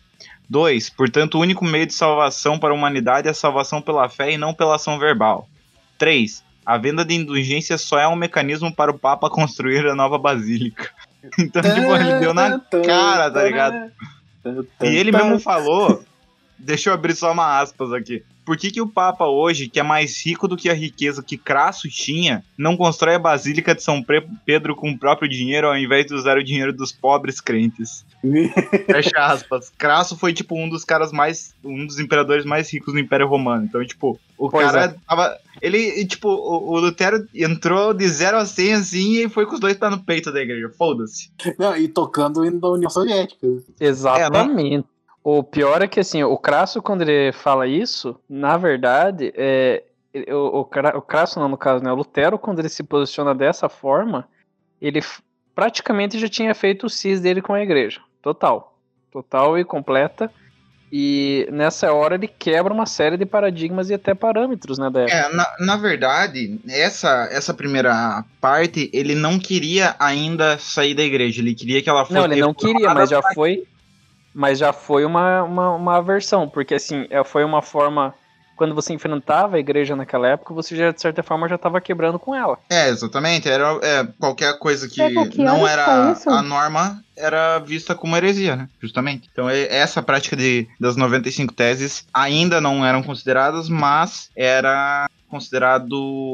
2. Portanto, o único meio de salvação para a humanidade é a salvação pela fé e não pela ação verbal. 3. A venda de indulgências só é um mecanismo para o Papa construir a nova basílica. Então, tipo, ele deu na cara, tá ligado? E ele mesmo falou. Deixa eu abrir só uma aspas aqui. Por que, que o Papa hoje, que é mais rico do que a riqueza que Crasso tinha, não constrói a Basílica de São Pedro com o próprio dinheiro ao invés de usar o dinheiro dos pobres crentes? Fecha aspas. Crasso foi, tipo, um dos caras mais. um dos imperadores mais ricos do Império Romano. Então, tipo, o Pois cara tava. Ele, tipo, o, o Lutero entrou de 0 a 100 assim e foi com os dois pés no peito da igreja. Foda-se. Não, e tocando o hino da União Soviética. Exatamente. O pior é que, assim, o Crasso, quando ele fala isso, na verdade, é, o, o, Cra- o Crasso, não, no caso, né? O Lutero, quando ele se posiciona dessa forma, ele praticamente já tinha feito o cis dele com a igreja. Total. Total e completa. E nessa hora ele quebra uma série de paradigmas e até parâmetros, né, da. É, na, na verdade, essa, essa primeira parte, ele não queria ainda sair da igreja. Ele queria que ela fosse. Não, ele não queria, mas já foi. Mas já foi uma, uma, uma aversão, porque assim, é, foi uma forma. Quando você enfrentava a igreja naquela época, você já, de certa forma, já estava quebrando com ela. É, exatamente. Era é, qualquer coisa que Pega, que não era a norma era vista como heresia, né? Justamente. Então e- essa prática de, das 95 teses ainda não eram consideradas, mas era considerado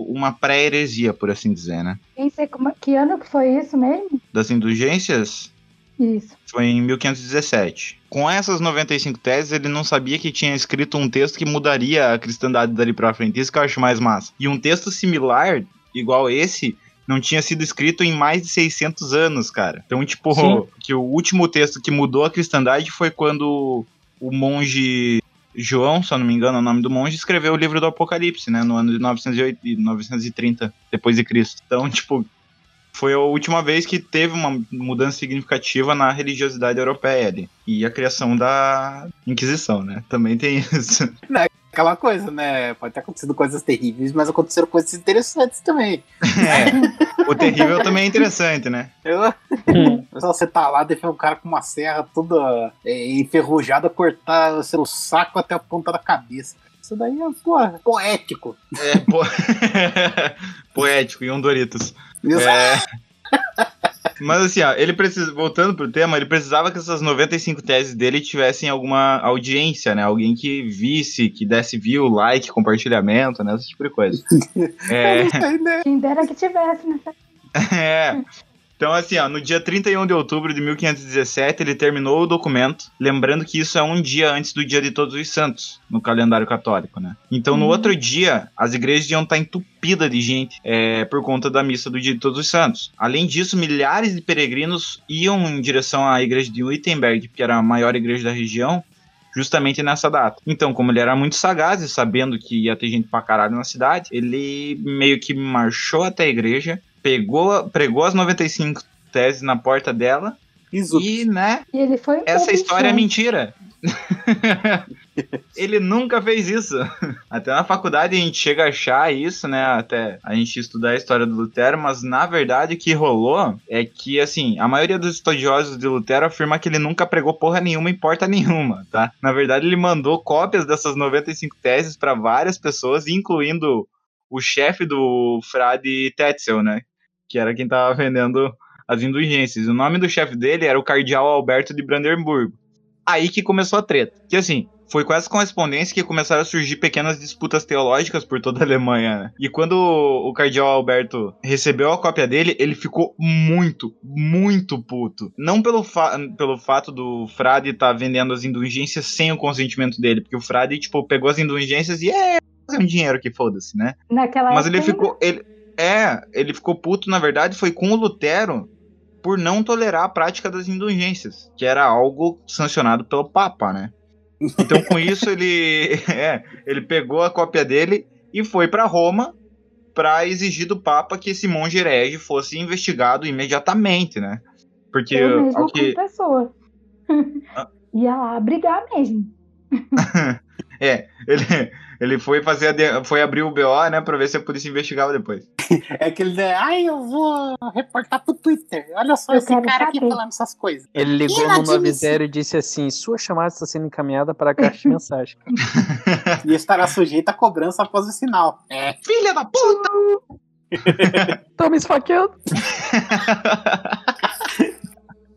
uma pré-heresia, por assim dizer, né? Nem sei como- que ano que foi isso mesmo? Das indulgências, Isso. foi em 1517. Com essas 95 teses, ele não sabia que tinha escrito um texto que mudaria a cristandade dali pra frente. Isso que eu acho mais massa. E um texto similar, igual esse, não tinha sido escrito em mais de 600 anos, cara. Então, tipo, Sim. que o último texto que mudou a cristandade foi quando o monge João, se eu não me engano, é o nome do monge, escreveu o livro do Apocalipse, né, no ano de 908, e 930 depois de Cristo. Então, tipo, foi a última vez que teve uma mudança significativa na religiosidade europeia ali. E a criação da Inquisição, né? Também tem isso. Aquela coisa, né? Pode ter acontecido coisas terríveis, mas aconteceram coisas interessantes também. É. O terrível também é interessante, né? Eu, só você tá lá, deixa um cara com uma serra toda é, enferrujada, cortar o seu saco até a ponta da cabeça. Isso daí é, pô, poético. É, po... poético e um Doritos. É. Mas assim, ó, ele precisa, voltando pro tema, ele precisava que essas 95 teses dele tivessem alguma audiência, né? Alguém que visse, que desse view, like, compartilhamento, né? Esse tipo de coisa. É? Quem dera que tivesse, né? é. Então, assim, ó, no dia 31 de outubro de 1517, ele terminou o documento, lembrando que isso é um dia antes do dia de Todos os Santos, no calendário católico, né? Então, no Uhum. outro dia, as igrejas iam estar entupidas de gente é, por conta da missa do dia de Todos os Santos. Além disso, milhares de peregrinos iam em direção à igreja de Wittenberg, que era a maior igreja da região, justamente nessa data. Então, como ele era muito sagaz e sabendo que ia ter gente pra caralho na cidade, ele meio que marchou até a igreja, pegou, pregou as 95 teses na porta dela Isso. e, né, E ele foi. um essa história é mentira. ele nunca fez isso. Até na faculdade a gente chega a achar isso, né? Até a gente estudar a história do Lutero, mas na verdade o que rolou é que, assim, a maioria dos estudiosos de Lutero afirma que ele nunca pregou porra nenhuma em porta nenhuma, tá? Na verdade, ele mandou cópias dessas 95 teses para várias pessoas, incluindo o chefe do frade Tetzel, né? Que era quem tava vendendo as indulgências. O nome do chefe dele era o cardeal Alberto de Brandenburgo. Aí que começou a treta. Que assim, foi com essa correspondência que começaram a surgir pequenas disputas teológicas por toda a Alemanha. Né? E quando o cardeal Alberto recebeu a cópia dele, ele ficou muito, muito puto. Não pelo, fa pelo fato do frade estar vendendo as indulgências sem o consentimento dele, porque o frade, tipo, pegou as indulgências e é, fazer um dinheiro que foda-se, né? Naquela Mas ele ficou. Ele, é, ele ficou puto, na verdade, foi com o Lutero por não tolerar a prática das indulgências, que era algo sancionado pelo Papa, né? Então, com isso, ele, é, ele pegou a cópia dele e foi para Roma para exigir do Papa que esse monge herege fosse investigado imediatamente, né? Porque Eu mesmo que, pessoa. Ah. Ia lá brigar mesmo. É, ele, Ele foi fazer a de- foi abrir o BO, né, pra ver se a polícia investigava depois. É aquele, né? Ai, eu vou reportar pro Twitter. Olha só Eu esse cara aqui saber. falando essas coisas. Ele ligou no Inadmissível. 90 e disse assim: sua chamada está sendo encaminhada para a caixa de mensagem. E estará sujeito a cobrança após o sinal. É. Filha da puta! Tá me esfaqueando.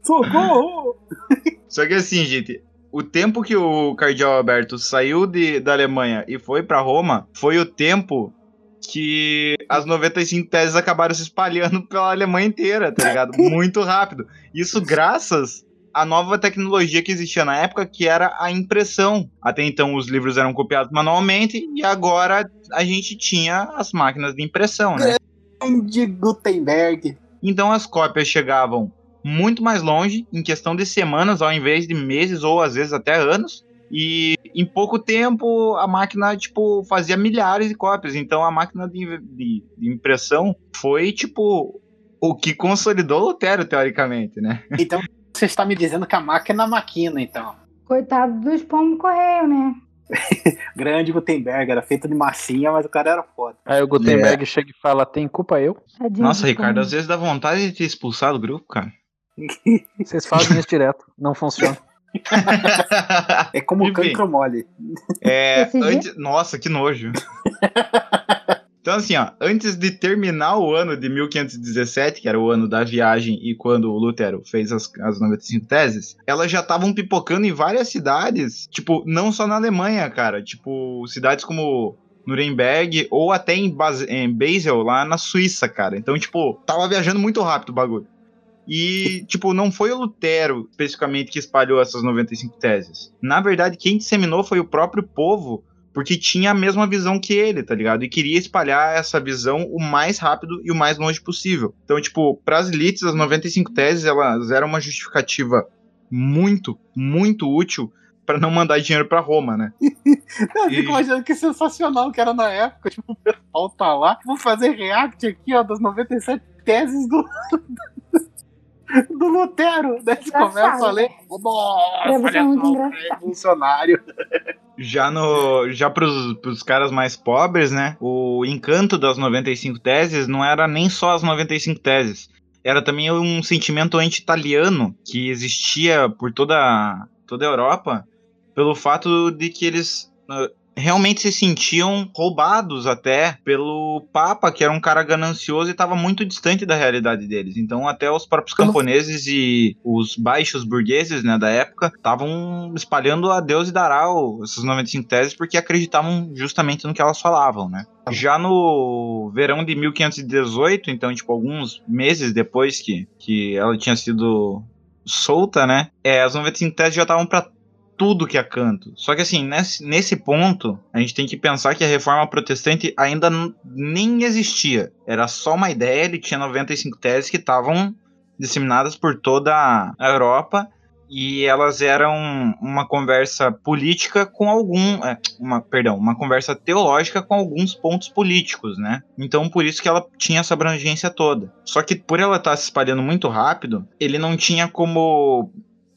Socorro! Só que assim, gente, o tempo que o Cardeal Alberto saiu de, da Alemanha e foi pra Roma foi o tempo que as 95 teses acabaram se espalhando pela Alemanha inteira, tá ligado? Muito rápido. Isso graças à nova tecnologia que existia na época, que era a impressão. Até então os livros eram copiados manualmente e agora a gente tinha as máquinas de impressão, né? De Gutenberg. Então as cópias chegavam muito mais longe, em questão de semanas, ao invés de meses ou às vezes até anos. E em pouco tempo a máquina, tipo, fazia milhares de cópias. Então a máquina de, de- de impressão foi, tipo, o que consolidou Lutero, teoricamente, né? Então, você está me dizendo que a máquina é maquina, então. Coitado dos pombos correio, né? Grande Gutenberg, era feito de massinha, mas o cara era foda. Aí o Gutenberg chega e fala: tem culpa eu? Tadinho Nossa, do Ricardo, pombo. às vezes dá vontade de te expulsar do grupo, cara. Vocês fazem isso direto. Não funciona. É como Enfim. cancro mole. É, antes... Nossa, que nojo. Então, assim, ó, antes de terminar o ano de 1517, que era o ano da viagem e quando o Lutero fez as, as 95 teses, elas já estavam pipocando em várias cidades, tipo, não só na Alemanha, cara, tipo, cidades como Nuremberg ou até em, Bas em Basel, lá na Suíça, cara. Então, tipo, tava viajando muito rápido o bagulho. E, tipo, não foi o Lutero especificamente que espalhou essas 95 teses. Na verdade, quem disseminou foi o próprio povo, porque tinha a mesma visão que ele, tá ligado? E queria espalhar essa visão o mais rápido e o mais longe possível. Então, tipo, pras elites, as 95 teses, elas eram uma justificativa muito, muito útil para não mandar dinheiro para Roma, né? Eu E- fico imaginando que sensacional que era na época. Tipo, o pessoal tá lá. Vou fazer react aqui, ó, das 97 teses do. Do Lutero, daí você começa a ler. Nossa, muito só, engraçado. funcionário. Já no já pros, pros caras mais pobres, né? O encanto das 95 teses não era nem só as 95 teses. Era também um sentimento anti-italiano que existia por toda, toda a Europa, pelo fato de que eles ah, realmente se sentiam roubados até pelo Papa, que era um cara ganancioso e estava muito distante da realidade deles. Então, até os próprios camponeses e os baixos burgueses né, da época estavam espalhando a Deus e dará essas 95 teses porque acreditavam justamente no que elas falavam, né? Já no verão de 1518, então, tipo, alguns meses depois que, que ela tinha sido solta, né? É, as 95 teses já estavam para tudo que é canto. Só que assim, nesse, nesse ponto, a gente tem que pensar que a reforma protestante ainda nem existia. Era só uma ideia, ele tinha 95 teses que estavam disseminadas por toda a Europa e elas eram uma conversa política com algum, é, uma, perdão, uma conversa teológica com alguns pontos políticos, né? Então por isso que ela tinha essa abrangência toda. Só que por ela estar se espalhando muito rápido, ele não tinha como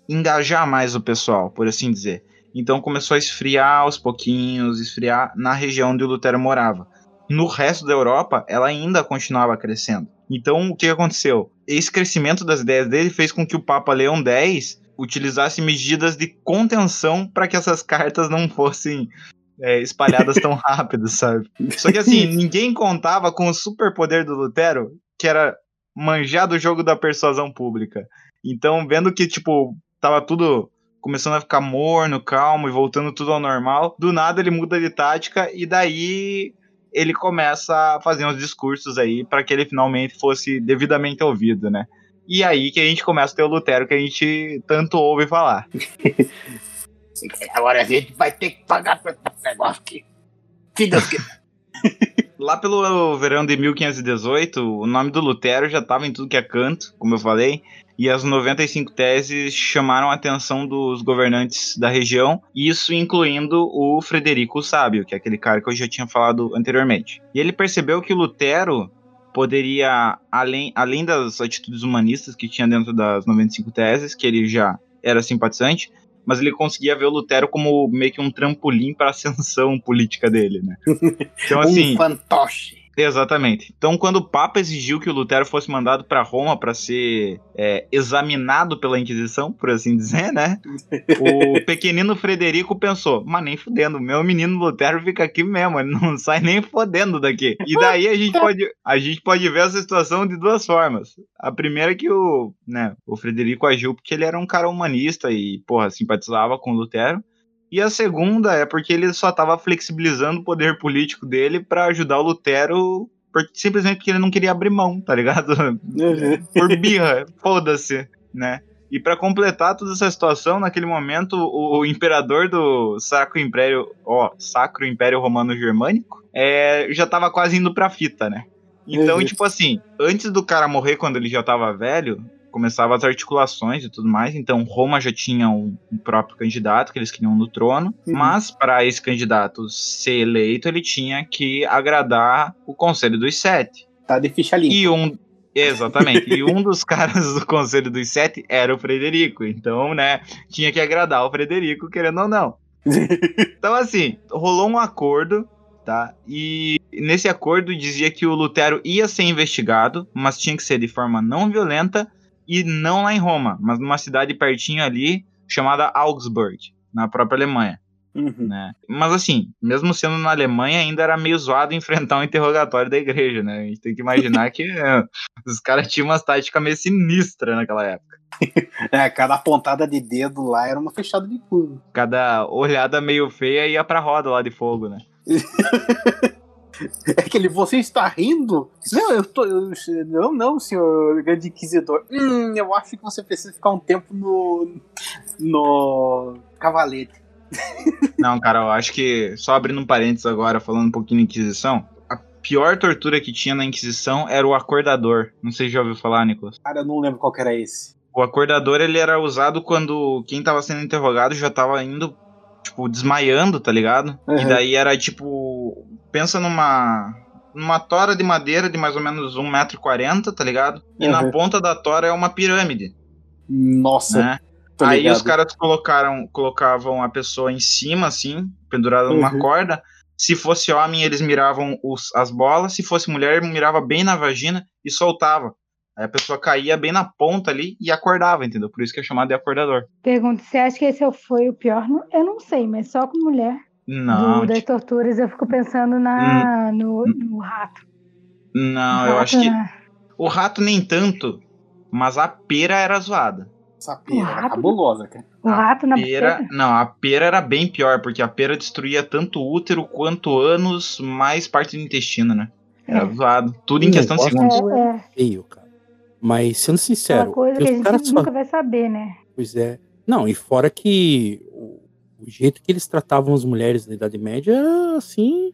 engajar mais o pessoal, por assim dizer. Então começou a esfriar aos pouquinhos, esfriar na região onde o Lutero morava. No resto da Europa, ela ainda continuava crescendo. Então o que aconteceu? Esse crescimento das ideias dele fez com que o Papa Leão X utilizasse medidas de contenção para que essas cartas não fossem é, espalhadas tão rápido, sabe? Só que assim, ninguém contava com o superpoder do Lutero, que era manjar do jogo da persuasão pública. Então, vendo que, tipo, tava tudo começando a ficar morno, calmo e voltando tudo ao normal, do nada ele muda de tática e daí ele começa a fazer uns discursos aí para que ele finalmente fosse devidamente ouvido, né? E aí que a gente começa a ter o Lutero que a gente tanto ouve falar. Agora a gente vai ter que pagar por esse negócio aqui. Que Deus que... Lá pelo verão de 1518, o nome do Lutero já estava em tudo que é canto, como eu falei, e as 95 teses chamaram a atenção dos governantes da região, isso incluindo o Frederico Sábio, que é aquele cara que eu já tinha falado anteriormente. E ele percebeu que Lutero poderia, além, além das atitudes humanistas que tinha dentro das 95 teses, que ele já era simpatizante, mas ele conseguia ver o Lutero como meio que um trampolim para a ascensão política dele, né? Então, assim. Um fantoche. Exatamente. Então, quando o Papa exigiu que o Lutero fosse mandado para Roma para ser é, examinado pela Inquisição, por assim dizer, né? O pequenino Frederico pensou: mas nem fudendo, meu menino Lutero fica aqui mesmo, ele não sai nem fodendo daqui. E daí a gente pode, a gente pode ver essa situação de duas formas. A primeira é que o, né, o Frederico agiu porque ele era um cara humanista e, porra, simpatizava com o Lutero. E a segunda é porque ele só estava flexibilizando o poder político dele para ajudar o Lutero, por- simplesmente porque ele não queria abrir mão, tá ligado? Por birra, foda-se, né? E para completar toda essa situação, naquele momento, o, o imperador do Sacro Império, ó, Sacro Império Romano Germânico, é, já tava quase indo pra fita, né? Então, Uhum. tipo assim, antes do cara morrer quando ele já tava velho, começava as articulações e tudo mais. Então, Roma já tinha um, um próprio candidato que eles queriam no trono, Uhum. mas para esse candidato ser eleito, ele tinha que agradar o Conselho dos Sete. Tá de ficha limpa. E um. Exatamente. e um dos caras do Conselho dos Sete era o Frederico. Então, né, tinha que agradar o Frederico, querendo ou não. Então, assim, rolou um acordo, tá? E nesse acordo dizia que o Lutero ia ser investigado, mas tinha que ser de forma não violenta e não lá em Roma, mas numa cidade pertinho ali chamada Augsburg, na própria Alemanha, Uhum. né? Mas assim, mesmo sendo na Alemanha, ainda era meio zoado enfrentar um interrogatório da igreja, né? A gente tem que imaginar que é, os caras tinham umas táticas meio sinistras naquela época. É, cada pontada de dedo lá era uma fechada de curva. Cada olhada meio feia ia pra roda lá de fogo, né? É aquele, você está rindo? Não, eu tô. eu- não, não, senhor grande inquisidor. Hum, eu acho que você precisa ficar um tempo no. no. cavalete. Não, cara, eu acho que, só abrindo um parênteses agora, falando um pouquinho da Inquisição, a pior tortura que tinha na Inquisição era o acordador. Não sei se já ouviu falar, Nicolas. Cara, eu não lembro qual que era esse. O acordador, ele era usado quando quem tava sendo interrogado já tava indo, tipo, desmaiando, tá ligado? E Uhum. daí era, tipo, pensa numa... Numa tora de madeira de mais ou menos 1,40m, tá ligado? E na Uhum. ponta da tora é uma pirâmide, Nossa, né? Aí os caras colocaram, colocavam a pessoa em cima, assim, pendurada numa Uhum. corda. Se fosse homem, eles miravam os- as bolas. Se fosse mulher, mirava bem na vagina e soltava. Aí a pessoa caía bem na ponta ali e acordava, entendeu? Por isso que é chamado de acordador. Pergunta, você acha que esse foi o pior? Não- Eu não sei, mas só com mulher Não, do, das tipo, torturas eu fico pensando na, no, no rato. não, eu Rato, acho que né? o rato nem tanto, mas a pera era zoada. Essa pera era cabulosa, cara. O a rato na Pera, não, a pera era bem pior, porque a pera destruía tanto o útero quanto ânus, mais parte do intestino, né? Era É. zoado. Tudo em questão de segundos. É, é Feio, cara. Mas sendo sincero, uma coisa que a gente caras só nunca vai saber, né? Pois é. Não, e fora que o, jeito que eles tratavam as mulheres na Idade Média era assim.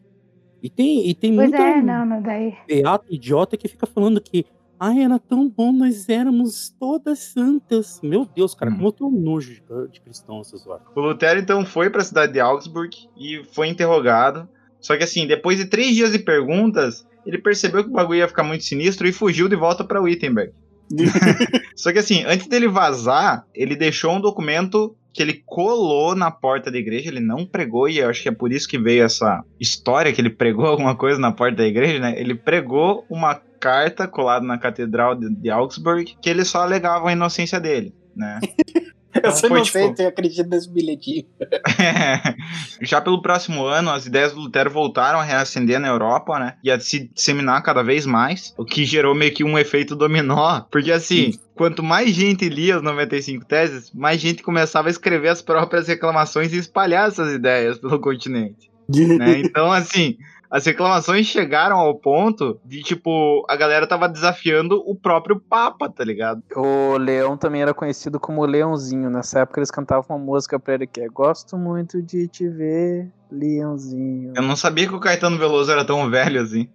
E tem, e tem Pois muita é, não, não, daí. beata idiota que fica falando que. Ai, era tão bom, nós éramos todas santas. Meu Deus, cara, Hum. como eu tô nojo de, de cristão essas horas. O Lutero então foi pra cidade de Augsburg e foi interrogado. Só que assim, depois de três dias de perguntas, ele percebeu que o bagulho ia ficar muito sinistro e fugiu de volta pra Wittenberg. Só que assim, antes dele vazar, ele deixou um documento que ele colou na porta da igreja, ele não pregou, e eu acho que é por isso que veio essa história que ele pregou alguma coisa na porta da igreja, né? Ele pregou uma carta colada na catedral de, de Augsburg que ele só alegava a inocência dele, né? Eu Foi, inocente, tipo- eu acredito nesse bilhetinho. Já pelo próximo ano, as ideias do Lutero voltaram a reacender na Europa, né? E a se disseminar cada vez mais, o que gerou meio que um efeito dominó. Porque assim, quanto mais gente lia as 95 teses, mais gente começava a escrever as próprias reclamações e espalhar essas ideias pelo continente. né? Então, assim, as reclamações chegaram ao ponto de, tipo, a galera tava desafiando o próprio Papa, tá ligado? O Leão também era conhecido como Leãozinho. Nessa época eles cantavam uma música pra ele que é Gosto muito de te ver, Leãozinho. Eu não sabia que o Caetano Veloso era tão velho assim.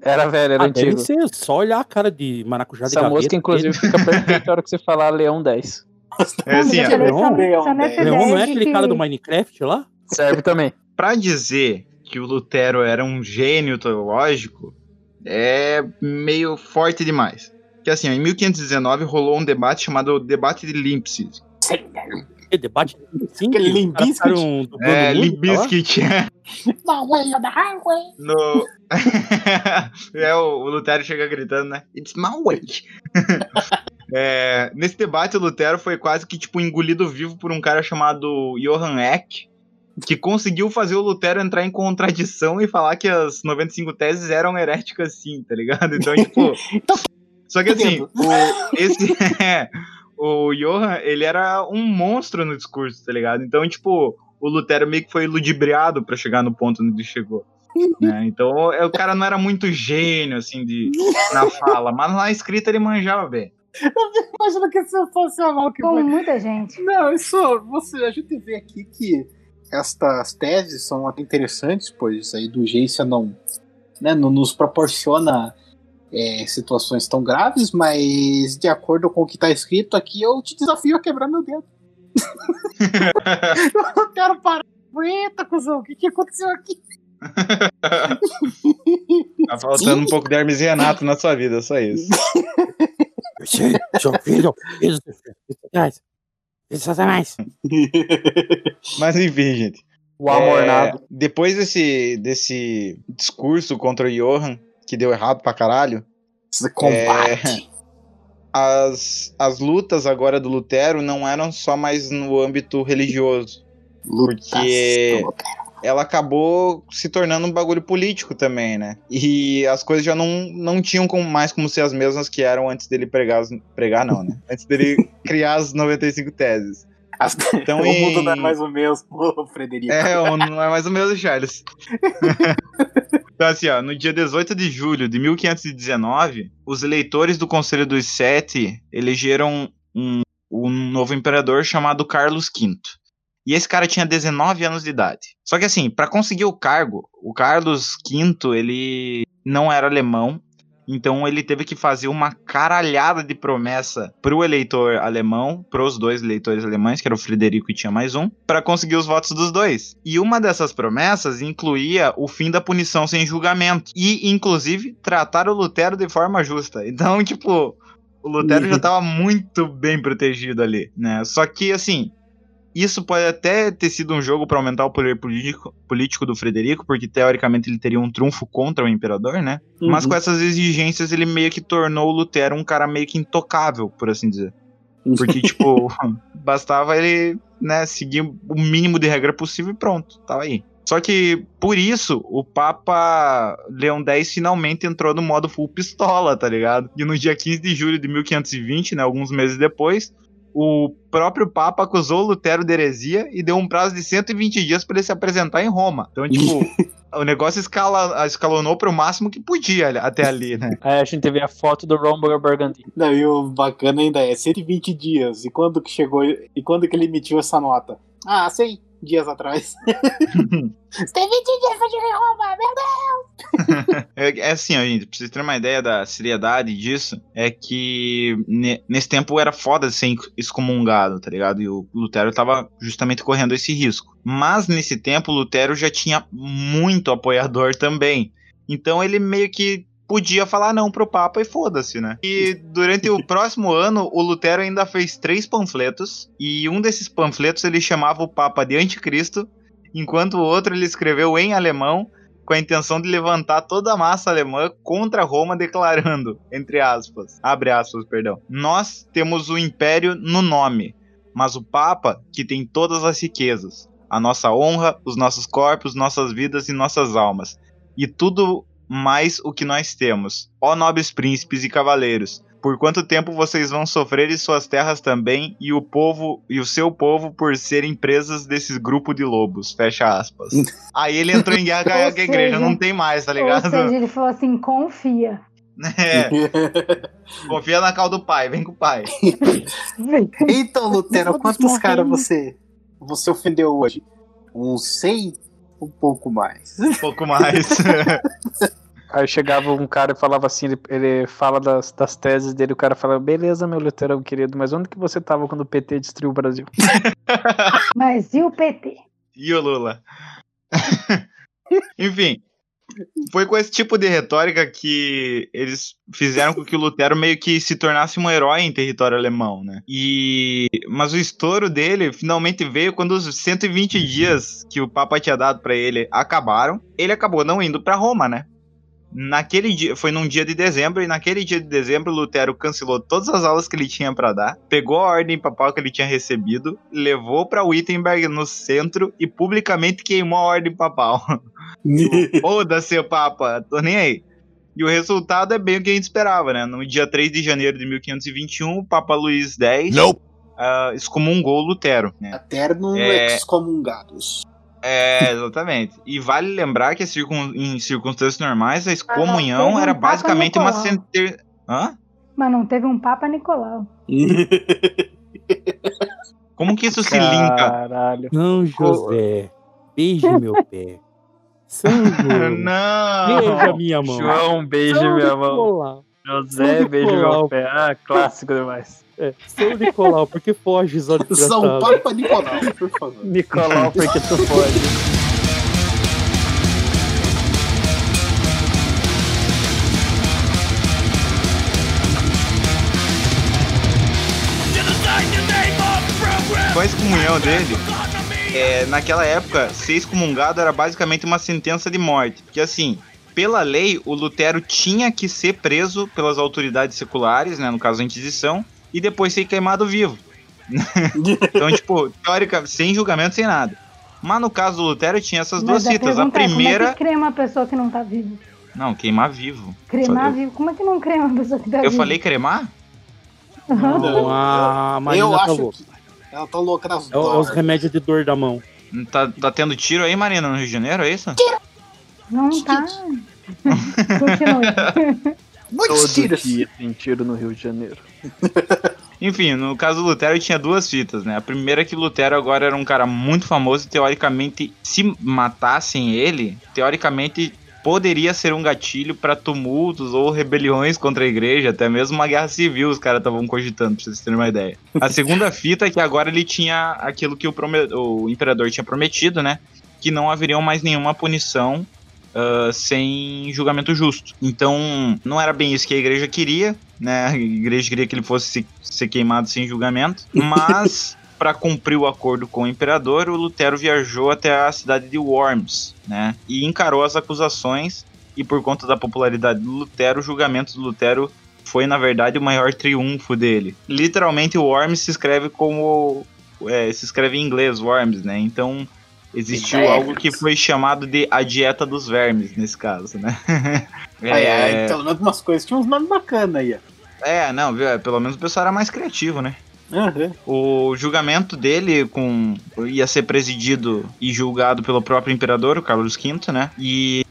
Era velho, era Ah, deve antigo. ser só olhar a cara de maracujá de Essa música, inclusive, fica perfeita na hora que você falar Leão 10. É assim, ó, Leon? Leon não é aquele que- cara do Minecraft lá? Serve também. Pra dizer que o Lutero era um gênio teológico é meio forte demais. Que assim, ó, em 1519 rolou um debate chamado Debate de Leipzig. Que debate de 25? Aquele Limp Os caras Bizkit. ficaram dublando É. No... é, o, o Lutero chega gritando, né? It's my way. É, nesse debate, o Lutero foi quase que, tipo, engolido vivo por um cara chamado Johann Eck, que conseguiu fazer o Lutero entrar em contradição e falar que as 95 teses eram heréticas sim, tá ligado? Então, tipo... Só que assim, o, esse... é, o Johann, ele era um monstro no discurso, tá ligado? Então, tipo, o Lutero meio que foi ludibriado pra chegar no ponto onde ele chegou. né? Então, é, o cara não era muito gênio, assim, de, na fala, mas na escrita ele manjava bem. Imagina que sensacional que Com foi. muita gente. Não, isso, você, a gente vê aqui que estas teses são até interessantes, pois aí do Geicia não, né, não nos proporciona é, situações tão graves, mas de acordo com o que está escrito aqui, eu te desafio a quebrar meu dedo. eu não quero parar. Eita, cuzão, o que, que aconteceu aqui? Tá faltando um pouco de Hermes e Renato na sua vida, só isso. Seu filho, isso, isso mais. Mas enfim, gente. O amornado. É, depois desse, desse discurso contra o Johan, que deu errado pra caralho, Esse combate. as, as lutas agora do Lutero não eram só mais no âmbito religioso. Porque ela acabou se tornando um bagulho político também, né? E as coisas já não, não tinham como, mais como ser as mesmas que eram antes dele pregar, pregar não, né? Antes dele criar as 95 teses. As- Então, o mundo em- não é mais o mesmo, Frederico. É, o- não é mais o mesmo, Charles. então, assim, ó, no dia 18 de julho de 1519, os eleitores do Conselho dos Sete elegeram um, um novo imperador chamado Carlos V. E esse cara tinha 19 anos de idade. Só que assim, para conseguir o cargo, o Carlos V, ele não era alemão, então ele teve que fazer uma caralhada de promessa pro eleitor alemão, pros dois eleitores alemães, que era o Frederico e tinha mais um, para conseguir os votos dos dois. E uma dessas promessas incluía o fim da punição sem julgamento e inclusive tratar o Lutero de forma justa. Então, tipo, o Lutero já tava muito bem protegido ali, né? Só que assim, isso pode até ter sido um jogo para aumentar o poder político, político do Frederico, porque teoricamente ele teria um trunfo contra o imperador, né? Mas Uhum. com essas exigências ele meio que tornou o Lutero um cara meio que intocável, por assim dizer. Porque, tipo, bastava ele, né, seguir o mínimo de regra possível e pronto, tava aí. Só que, por isso, o Papa Leão X finalmente entrou no modo full pistola, tá ligado? E no dia 15 de julho de 1520, né, alguns meses depois, o próprio Papa acusou o Lutero de heresia e deu um prazo de 120 dias para ele se apresentar em Roma. Então, tipo, o negócio escala, escalonou pro máximo que podia até ali, né? Aí a gente vê a foto do Rombo Burgundy. Não, e o bacana ainda é 120 dias. E quando que chegou e quando que ele emitiu essa nota? Ah, 100 dias atrás. Tem 20 dias chegar em Roma, meu Deus. É, é assim, ó, gente, pra vocês terem uma ideia da seriedade disso, é que ne- nesse tempo era foda ser excomungado, tá ligado? E o Lutero tava justamente correndo esse risco. Mas nesse tempo, o Lutero já tinha muito apoiador também. Então ele meio que podia falar não pro Papa e foda-se, né? E durante o próximo ano, o Lutero ainda fez três panfletos, e um desses panfletos ele chamava o Papa de Anticristo, enquanto o outro ele escreveu em alemão com a intenção de levantar toda a massa alemã contra Roma, declarando, entre aspas, abre aspas, perdão, nós temos o império no nome, mas o Papa que tem todas as riquezas, a nossa honra, os nossos corpos, nossas vidas e nossas almas, e tudo mais o que nós temos, ó nobres príncipes e cavaleiros. Por quanto tempo vocês vão sofrer em suas terras também, e o povo e o seu povo por serem presas desses grupo de lobos. Fecha aspas. Aí ele entrou em guerra com a Ou igreja, não tem mais, tá Ou ligado? seja, ele falou assim, confia. É, confia na cal do pai, vem com o pai. Então, Lutero, quantos caras morrendo. você, você ofendeu hoje? Uns 100? Um pouco mais. Um pouco mais. Aí chegava um cara e falava assim, ele, ele fala das, das teses dele, o cara fala, beleza, meu Luterão querido, mas onde que você tava quando o PT destruiu o Brasil? Mas e o PT? e o Lula? Enfim, Foi com esse tipo de retórica que eles fizeram com que o Lutero meio que se tornasse um herói em território alemão, né? E mas o estouro dele finalmente veio quando os 120 dias que o Papa tinha dado pra ele acabaram. Ele acabou não indo pra Roma, né? Naquele dia, foi num dia de dezembro, e naquele dia de dezembro, Lutero cancelou todas as aulas que ele tinha pra dar, pegou a ordem papal que ele tinha recebido, levou pra Wittenberg no centro e publicamente queimou a ordem papal. Foda-se, Papa, tô nem aí. E o resultado é bem o que a gente esperava, né? No dia 3 de janeiro de 1521, o Papa Luís X ah, excomungou Lutero, né? Eterno É. excomungados. É, exatamente. E vale lembrar que circun- em circunstâncias normais, a excomunhão um era basicamente uma sentença. Hã? Mas não teve um Papa Nicolau. Como que isso se linka? Caralho. Não, José. Beije meu pé. São João. Não! Beija minha mão. João, beije São minha mão. Nicolau. José, São beije Nicolau. meu pé. Ah, clássico demais. É, São Nicolau, por que foge, Zó São desgraçado? Papa Nicolau, por favor. Nicolau, porque tu pode. Com a excomunhão dele, é, naquela época, ser excomungado era basicamente uma sentença de morte. Porque assim, pela lei, o Lutero tinha que ser preso pelas autoridades seculares, né, no caso a Inquisição, e depois ser queimado vivo. Então, tipo, teórica, sem julgamento, sem nada. Mas no caso do Lutero tinha essas duas Mas a fitas. A pergunta é, primeira. Como é que crema a pessoa que não tá viva? Não, queimar vivo. Cremar Eu- vivo? Como é que não crema a pessoa que tá viva? Eu falei cremar? Aham. Não, a Marina eu tá acho louca. que ela tá louca nas É, o- é os remédios de dor da mão. Tá, tá tendo tiro aí, Marina, no Rio de Janeiro, é isso? Não tá. Continue. Muitos Todo tiros. dia tem tiro no Rio de Janeiro. Enfim, no caso do Lutero tinha duas fitas, né? A primeira é que Lutero agora era um cara muito famoso e teoricamente, se matassem ele, teoricamente poderia ser um gatilho pra tumultos ou rebeliões contra a igreja, até mesmo uma guerra civil os caras estavam cogitando, pra vocês terem uma ideia. A segunda fita é que agora ele tinha aquilo que o, o imperador tinha prometido, né? Que não haveria mais nenhuma punição ah, sem julgamento justo. Então, não era bem isso que a igreja queria, né? A igreja queria que ele fosse se- ser queimado sem julgamento, mas para cumprir o acordo com o imperador, o Lutero viajou até a cidade de Worms, né? E encarou as acusações e por conta da popularidade do Lutero, o julgamento do Lutero foi na verdade o maior triunfo dele. Literalmente, o Worms se escreve como é, se escreve em inglês Worms, né? Então existiu algo que foi chamado de a dieta dos vermes nesse caso, né? É, pelo menos umas coisas. Tinha uns nomes bacanas aí. ó. é, não, viu? É, Pelo menos o pessoal era mais criativo, né? Aham. O julgamento dele com ia ser presidido e julgado pelo próprio imperador, o Carlos V, né? E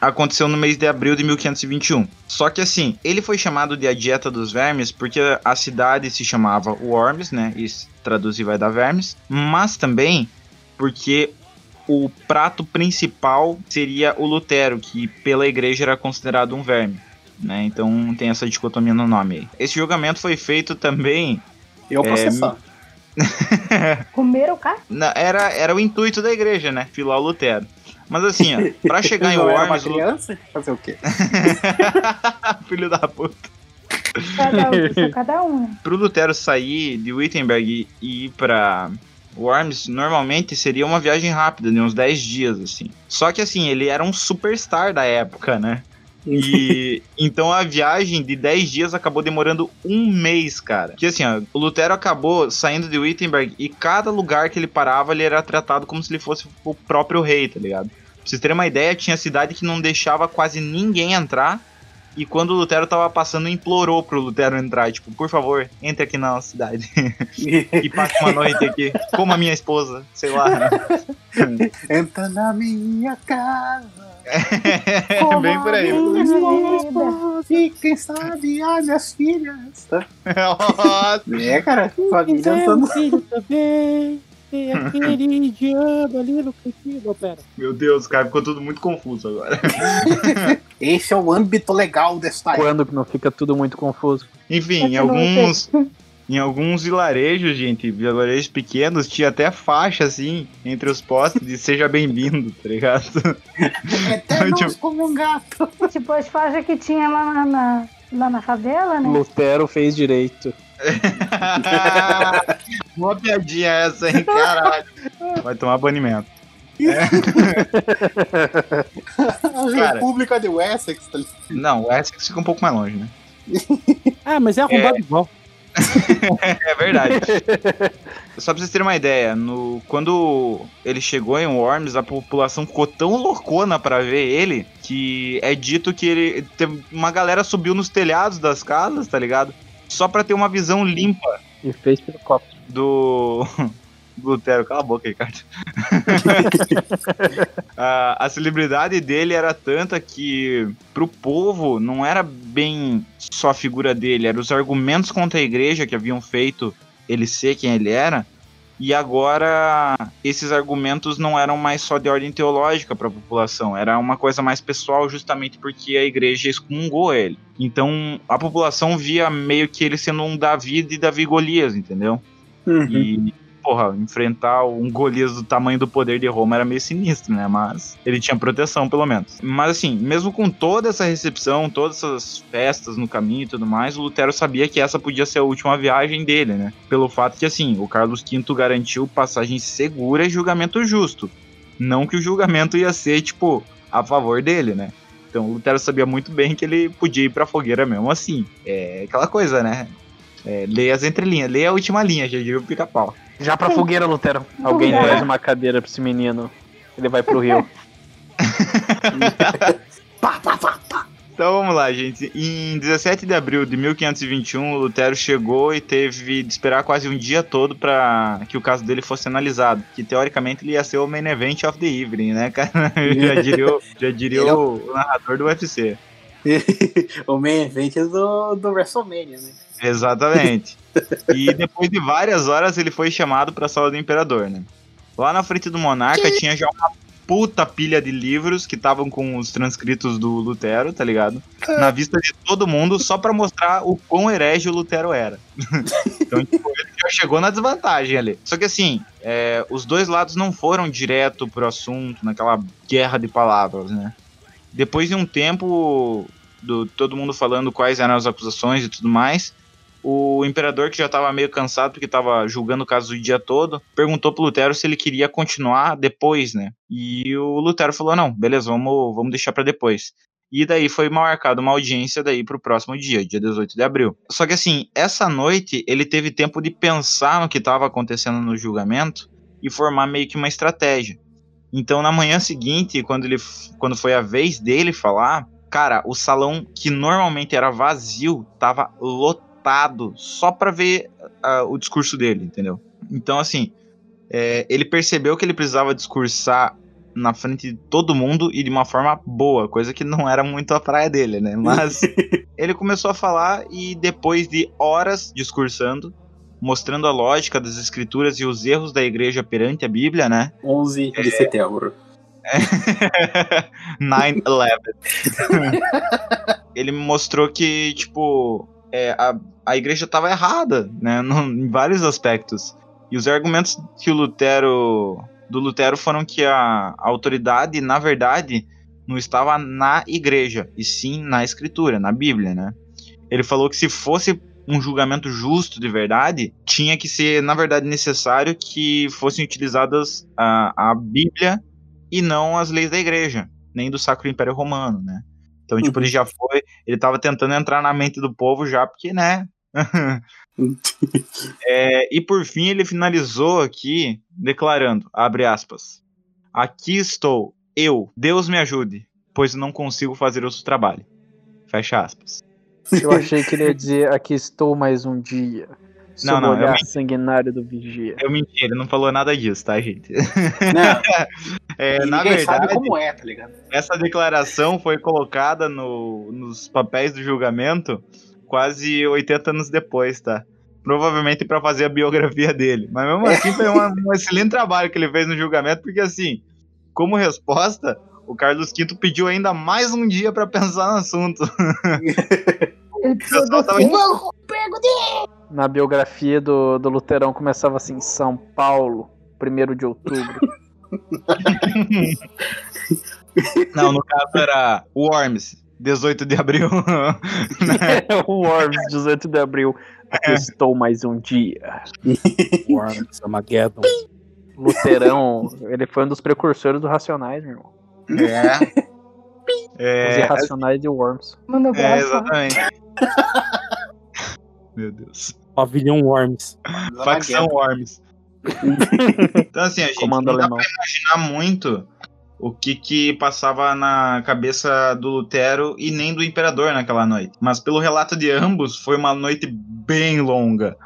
aconteceu no mês de abril de 1521. Só que assim, ele foi chamado de a dieta dos vermes porque a cidade se chamava Worms, né? Se traduzir vai dar vermes, mas também porque o prato principal seria o Lutero, que pela igreja era considerado um verme. Né? Então tem essa dicotomia no nome aí. Esse julgamento foi feito também Eu processar. Comeram o cara? Era, era o intuito da igreja, né? Filar o Lutero. Mas assim, ó, pra chegar em Não era uma Worms, criança? Fazer o quê? filho da puta. Cada um, cada um. né? Pro Lutero sair de Wittenberg e ir pra Worms, normalmente seria uma viagem rápida, de uns 10 dias, assim. Só que assim, ele era um superstar da época, né? E então a viagem de 10 dias acabou demorando um mês, cara. Que assim, ó, o Lutero acabou saindo de Wittenberg e cada lugar que ele parava, ele era tratado como se ele fosse o próprio rei, tá ligado? Pra vocês terem uma ideia, tinha cidade que não deixava quase ninguém entrar. E quando o Lutero tava passando, implorou pro Lutero entrar. Tipo, por favor, entre aqui na nossa cidade. e passe uma noite aqui. Como a minha esposa, sei lá. Entra na minha casa. É bem por aí. E quem sabe as minhas filhas. Nossa. É, cara. Família andando. filho também. Tem aquele indiano ali no cantinho. Pera. Meu Deus, cara, ficou tudo muito confuso agora. Esse é o âmbito legal desta época. Quando que não fica tudo muito confuso? Enfim, em alguns, Em alguns vilarejos, gente, vilarejos pequenos, tinha até faixa, assim, entre os postes de seja bem-vindo, tá ligado? Eternos como um gato. Tipo as faixas que tinha lá na, na- lá na favela, né? Lutero fez direito. Uma piadinha essa, hein, caralho. Vai tomar banimento. A Cara. República de Wessex. tá ligado? Não, o Essex fica um pouco mais longe, né? Ah, mas é arrombado igual. É verdade. Só pra vocês terem uma ideia, no, quando ele chegou em Worms, a população ficou tão loucona pra ver ele que é dito que ele. Uma galera subiu nos telhados das casas, tá ligado? Só pra ter uma visão limpa E fez pelo copo. do. do Lutero. Cala a boca, Ricardo. a, a celebridade dele era tanta que pro povo não era bem só a figura dele, eram os argumentos contra a igreja que haviam feito ele ser quem ele era. E agora esses argumentos não eram mais só de ordem teológica para a população, era uma coisa mais pessoal justamente porque a igreja excomungou ele. Então a população via meio que ele sendo um Davi de Davi Golias, entendeu? E, porra, enfrentar um Golias do tamanho do poder de Roma era meio sinistro, né? Mas ele tinha proteção, pelo menos. Mas assim, mesmo com toda essa recepção, todas essas festas no caminho e tudo mais, o Lutero sabia que essa podia ser a última viagem dele, né? Pelo fato que, assim, o Carlos V garantiu passagem segura e julgamento justo. Não que o julgamento ia ser, tipo, a favor dele, né? Então Lutero sabia muito bem que ele podia ir pra fogueira mesmo assim. É aquela coisa, né? É, leia as entrelinhas, leia a última linha, já diria o pica-pau. Já pra fogueira, Lutero. Alguém É. traz uma cadeira pra esse menino. Ele vai pro rio. Pá, pá, pá, pá. Então vamos lá, gente. Em 17 de abril de 1521, o Lutero chegou e teve de esperar quase um dia todo para que o caso dele fosse analisado. Que teoricamente ele ia ser o main event of the evening, né, cara? já diria, o, já diria é o narrador do UFC. o main event do, do WrestleMania, né? Exatamente. E depois de várias horas ele foi chamado para a sala do imperador, né? Lá na frente do monarca tinha já uma puta pilha de livros que estavam com os transcritos do Lutero, tá ligado? Na vista de todo mundo, só pra mostrar o quão herege o Lutero era. então, tipo, ele já chegou na desvantagem ali. Só que assim, é, os dois lados não foram direto pro assunto, naquela guerra de palavras, né? Depois de um tempo, do todo mundo falando quais eram as acusações e tudo mais, o imperador, que já estava meio cansado porque estava julgando o caso o dia todo, perguntou pro Lutero se ele queria continuar depois, né? E o Lutero falou: não, beleza, vamos, vamos deixar para depois. E daí foi marcada uma audiência daí pro próximo dia, dia 18 de abril. Só que assim, essa noite ele teve tempo de pensar no que estava acontecendo no julgamento e formar meio que uma estratégia. Então na manhã seguinte, quando ele quando foi a vez dele falar, cara, o salão que normalmente era vazio tava lotado só para ver ah, o discurso dele, entendeu? Então assim, é, ele percebeu que ele precisava discursar na frente de todo mundo e de uma forma boa, coisa que não era muito a praia dele, né? Mas ele começou a falar e depois de horas discursando, mostrando a lógica das escrituras e os erros da igreja perante a Bíblia, né? 11 de setembro. 9-11. ele mostrou que, tipo, é, a, a igreja estava errada, né? em vários aspectos. E os argumentos que o Lutero. Do Lutero foram que a, a autoridade, na verdade, não estava na igreja, e sim na escritura, na Bíblia, né? Ele falou que se fosse um julgamento justo de verdade, tinha que ser, na verdade, necessário que fossem utilizadas a, a Bíblia e não as leis da igreja, nem do Sacro Império Romano, né? Então, tipo, ele já foi, ele tava tentando entrar na mente do povo já, porque, né? É, e por fim, ele finalizou aqui declarando, abre aspas, aqui estou, eu, Deus me ajude, pois não consigo fazer outro trabalho. Fecha aspas. Eu achei que ele ia dizer: Aqui estou mais um dia. Sob Não, não, o eu olhar menti. sanguinário do vigia. Eu menti, ele não falou nada disso, tá, gente? Não, É, na ninguém sabe verdade, como é, tá ligado? essa declaração foi colocada no- nos papéis do julgamento quase 80 anos depois, tá? Provavelmente para fazer a biografia dele. Mas mesmo assim foi uma- um excelente trabalho que ele fez no julgamento, porque assim, como resposta, o Carlos V pediu ainda mais um dia para pensar no assunto. Ele precisou pessoal do tava quê? Vou pego de na biografia do, do Luterão começava assim, São Paulo, 1 de outubro. Não, no caso era Worms, 18 de abril. o Worms, 18 de abril. Aqui estou mais um dia. Worms, Armageddon. Luterão, ele foi um dos precursores do Racionais, meu irmão. é. Os É, Irracionais e o Worms. Manda um é, exatamente. Meu Deus. Pavilhão Worms. Facção Worms. então, assim, a gente Comando não dá alemão. pra imaginar muito o que que passava na cabeça do Lutero e nem do Imperador naquela noite. Mas pelo relato de ambos, foi uma noite bem longa.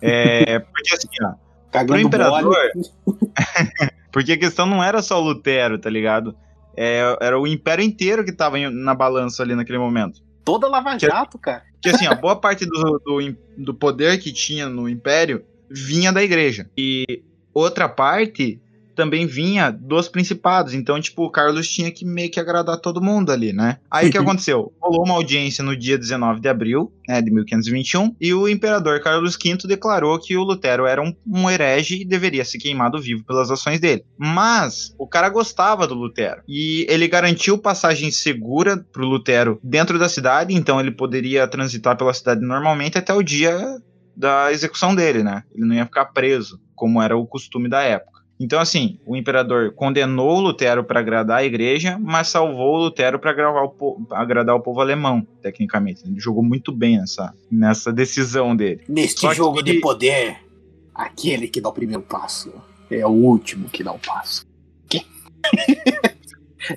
É, porque assim, ó, pro Cagando Imperador... mole. Porque a questão não era só o Lutero, tá ligado? É, era o Império inteiro que tava na balança ali naquele momento. Toda Lava Jato, cara. Porque assim, a boa parte do, do, do poder que tinha no Império vinha da igreja. E outra parte também vinha dos principados. Então, tipo, o Carlos tinha que meio que agradar todo mundo ali, né? Aí o que aconteceu? Rolou uma audiência no dia 19 de abril, né, de 1521, e o imperador Carlos V declarou que o Lutero era um, um herege e deveria ser queimado vivo pelas ações dele. Mas o cara gostava do Lutero e ele garantiu passagem segura pro Lutero dentro da cidade, então ele poderia transitar pela cidade normalmente até o dia da execução dele, né? Ele não ia ficar preso, como era o costume da época. Então, assim, o imperador condenou o Lutero para agradar a igreja, mas salvou o Lutero para agradar, o povo alemão, tecnicamente. Ele jogou muito bem nessa, nessa decisão dele. Neste Só que- jogo de poder, aquele que dá o primeiro passo é o último que dá o passo. Quê?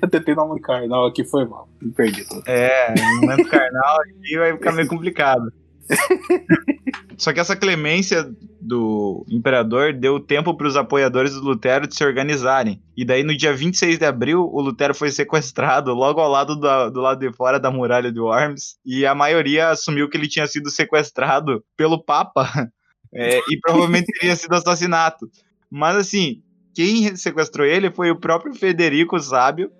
Eu tentei dar uma carnal aqui, foi mal. Me perdi todo. É, momento carnal aqui vai ficar meio complicado. Só que essa clemência do imperador deu tempo para os apoiadores do Lutero de se organizarem. E daí, no dia 26 de abril, o Lutero foi sequestrado logo ao lado do lado de fora da muralha de Worms. E a maioria assumiu que ele tinha sido sequestrado pelo Papa. é, e provavelmente teria sido assassinato. Mas assim, quem sequestrou ele foi o próprio Federico Sábio,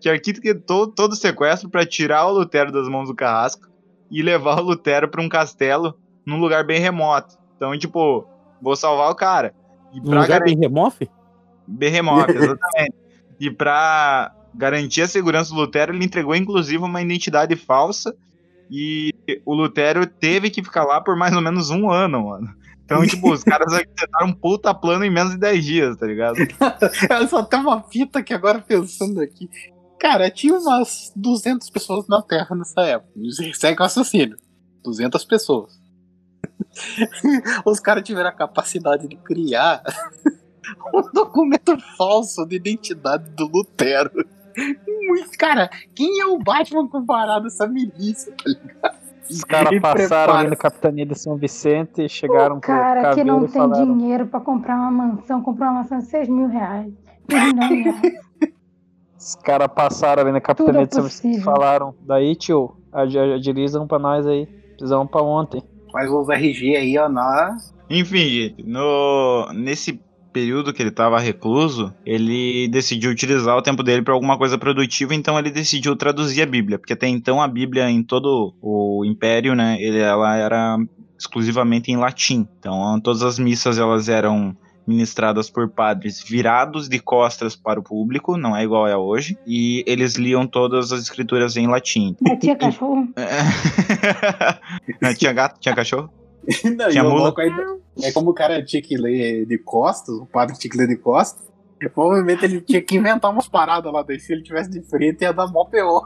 que arquitetou todo o sequestro para tirar o Lutero das mãos do carrasco e levar o Lutero para um castelo num lugar bem remoto. Então, tipo, vou salvar o cara. E Um pra lugar garantir bem remoto? bem remoto, exatamente. e pra garantir a segurança do Lutero, ele entregou inclusive uma identidade falsa e o Lutero teve que ficar lá por mais ou menos um ano, mano. Então, tipo, os caras arquitetaram um puta plano em menos de 10 dias, tá ligado? Eu só tem uma fita que agora pensando aqui. Cara, tinha umas 200 pessoas na Terra nessa época. Segue o assassino. 200 pessoas. Os caras tiveram a capacidade de criar um documento falso de identidade do Lutero. Muito, cara, quem é o Batman comparado a essa milícia? tá ligado? Os caras passaram ali no Capitania de São Vicente e chegaram O pro cara que não tem falaram, dinheiro pra comprar uma mansão, comprou uma mansão de 6 mil reais. Reais. Os caras passaram ali na Capitania é de São Vicente e falaram, daí tio, ag- agilizam pra nós aí. Precisamos pra ontem. Faz os RG aí, ó, na. Enfim, gente, no, nesse período que ele estava recluso, ele decidiu utilizar o tempo dele para alguma coisa produtiva, então ele decidiu traduzir a Bíblia, porque até então a Bíblia em todo o Império, né, ela era exclusivamente em latim. Então todas as missas elas eram ministradas por padres virados de costas para o público, não é igual é hoje, e eles liam todas as escrituras em latim. Mas tinha cachorro? tinha gato, tinha cachorro? Não, Tinha e mula. louco ainda- É como o cara tinha que ler de costas, o padre tinha que ler de costas. Provavelmente ele tinha que inventar umas paradas lá daí. Se ele tivesse de frente, ia dar mó pior.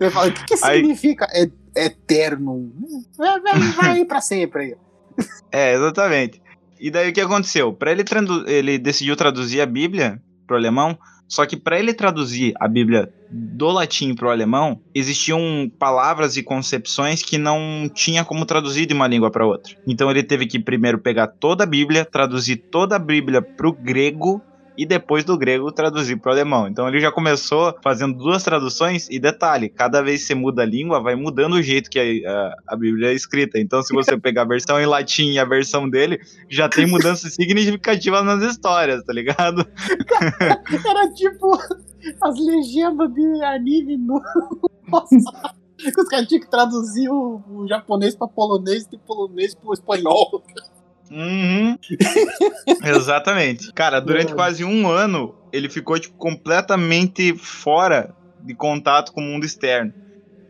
Ele fala, o que, que Aí- significa é- eterno? Vai, vai, vai aí pra sempre aí. É, exatamente. E daí o que aconteceu? Para ele, ele decidiu traduzir a Bíblia pro alemão, só que para ele traduzir a Bíblia do latim pro alemão, existiam palavras e concepções que não tinha como traduzir de uma língua para outra. Então ele teve que primeiro pegar toda a Bíblia, traduzir toda a Bíblia pro grego e depois do grego traduzir pro alemão. Então ele já começou fazendo duas traduções e detalhe, cada vez que você muda a língua, vai mudando o jeito que a, a- a Bíblia é escrita. Então se você pegar a versão em latim e a versão dele, já tem mudanças significativas nas histórias, tá ligado? Era tipo as legendas de anime no. Que os caras tinham que traduzir o, o japonês pra polonês e do polonês pro espanhol. Uhum. Exatamente. Cara, durante quase um ano, ele ficou tipo, completamente fora de contato com o mundo externo.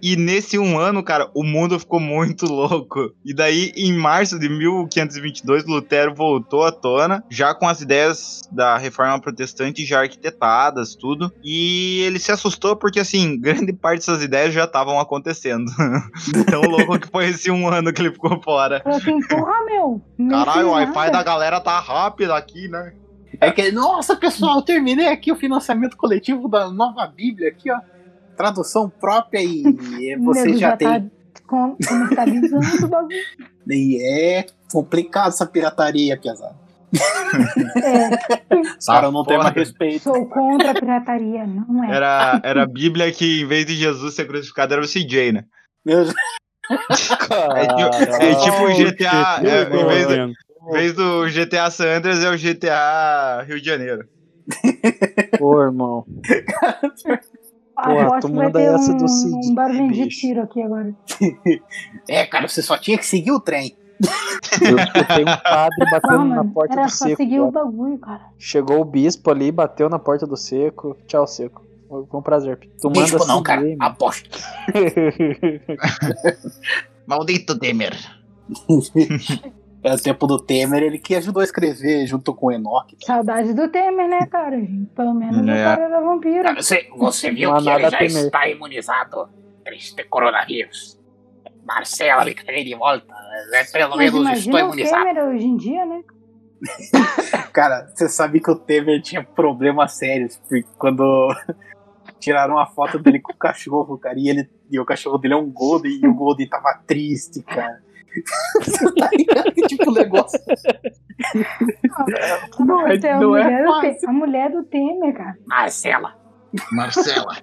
E nesse um ano, cara, o mundo ficou muito louco. E daí, em março de 1522, Lutero voltou à tona, já com as ideias da reforma protestante já arquitetadas, tudo. E ele se assustou porque, assim, grande parte dessas ideias já estavam acontecendo. Tão louco que foi esse um ano que ele ficou fora. Assim, porra, meu. Caralho, o Wi-Fi da galera tá rápido aqui, né? É que, nossa, pessoal, terminei aqui o financiamento coletivo da nova Bíblia aqui, ó. Tradução própria e você já tem. Tá com- comercializando o bagulho. E é complicado essa pirataria, pesado. É, Os caras não têm mais respeito. sou contra a pirataria, não é. Era, era a Bíblia que, em vez de Jesus ser crucificado, era o CJ, né? É, tipo- é tipo o GTA. é, em, vez do, em vez do GTA San Andreas, é o GTA Rio de Janeiro. Pô, irmão. Pô, tu que vai manda ter essa um, do Cid, um barulhinho de tiro aqui agora. É, cara, você só tinha que seguir o trem. Eu escutei um padre batendo Ah, na mano, porta era do só seco. seguir o bagulho, cara. Chegou o bispo ali, bateu na porta do seco. Tchau, seco. Foi um prazer. Tu manda Bispo não, cara. seguir, mano. Aposto. Maldito Temer. É o tempo do Temer, ele que ajudou a escrever junto com o Enoch. Saudade do Temer, né, cara? Pelo menos É. o cara era vampiro. Você, você viu Mas que ele já temer. está imunizado para este coronavírus. Marcelo, ele tá de volta. É, Pelo Mas menos estou imagina o imunizado. Temer hoje em dia, né? Cara, você sabe que o Temer tinha problemas sérios, porque quando tiraram uma foto dele com o cachorro, cara, e, ele, e o cachorro dele é um Golden, e o Golden tava triste, cara. Você tá ligado? Que tipo negócio. Não é, Então, não a, é mulher do fácil. A mulher do Temer, cara. Marcela. Marcela.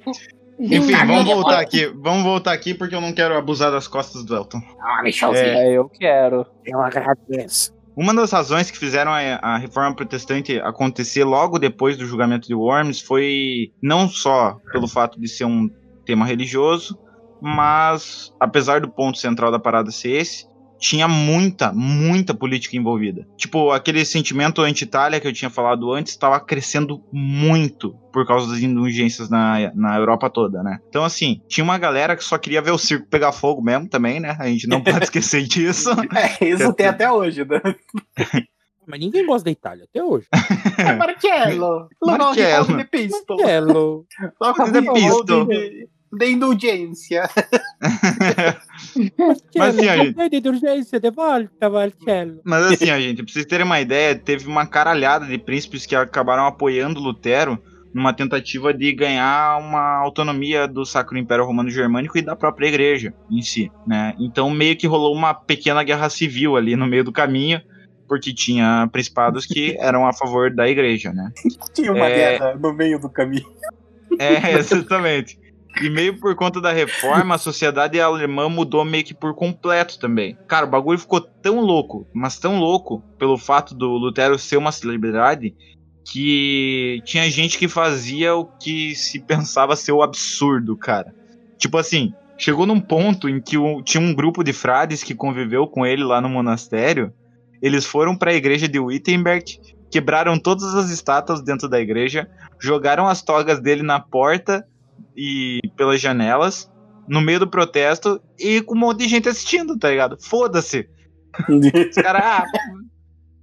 Enfim, vamos voltar aqui. Vamos voltar aqui porque eu não quero abusar das costas do Elton. Ah, Michelzinho. É, eu quero. Eu agradeço. Uma das razões que fizeram a, a reforma protestante acontecer logo depois do julgamento de Worms foi não só pelo fato de ser um tema religioso, mas apesar do ponto central da parada ser esse, tinha muita, muita política envolvida. Tipo, aquele sentimento anti-Itália que eu tinha falado antes estava crescendo muito por causa das indulgências na, na Europa toda, né? Então, assim, tinha uma galera que só queria ver o circo pegar fogo mesmo também, né? A gente não pode esquecer disso. É, isso tem até hoje, né? Mas ninguém gosta da Itália, até hoje. É Marcello. Lo Marcello. novo de pisto. De indulgência. Mas assim, a gente, de urgência, de volta, Marcello. Mas assim, ó, gente, pra vocês terem uma ideia, teve uma caralhada de príncipes que acabaram apoiando Lutero numa tentativa de ganhar uma autonomia do Sacro Império Romano Germânico e da própria igreja em si, né? Então meio que rolou uma pequena guerra civil ali no meio do caminho, porque tinha principados que eram a favor da igreja, né? Tinha uma É. guerra no meio do caminho. É, exatamente. E meio por conta da reforma, a sociedade alemã mudou meio que por completo também. Cara, o bagulho ficou tão louco, mas tão louco, pelo fato do Lutero ser uma celebridade, que tinha gente que fazia o que se pensava ser o absurdo, cara. Tipo assim, chegou num ponto em que o- tinha um grupo de frades que conviveu com ele lá no monastério. Eles foram para a igreja de Wittenberg, quebraram todas as estátuas dentro da igreja, jogaram as togas dele na porta e pelas janelas, no meio do protesto, e com um monte de gente assistindo, tá ligado? Foda-se. Os caras, ah,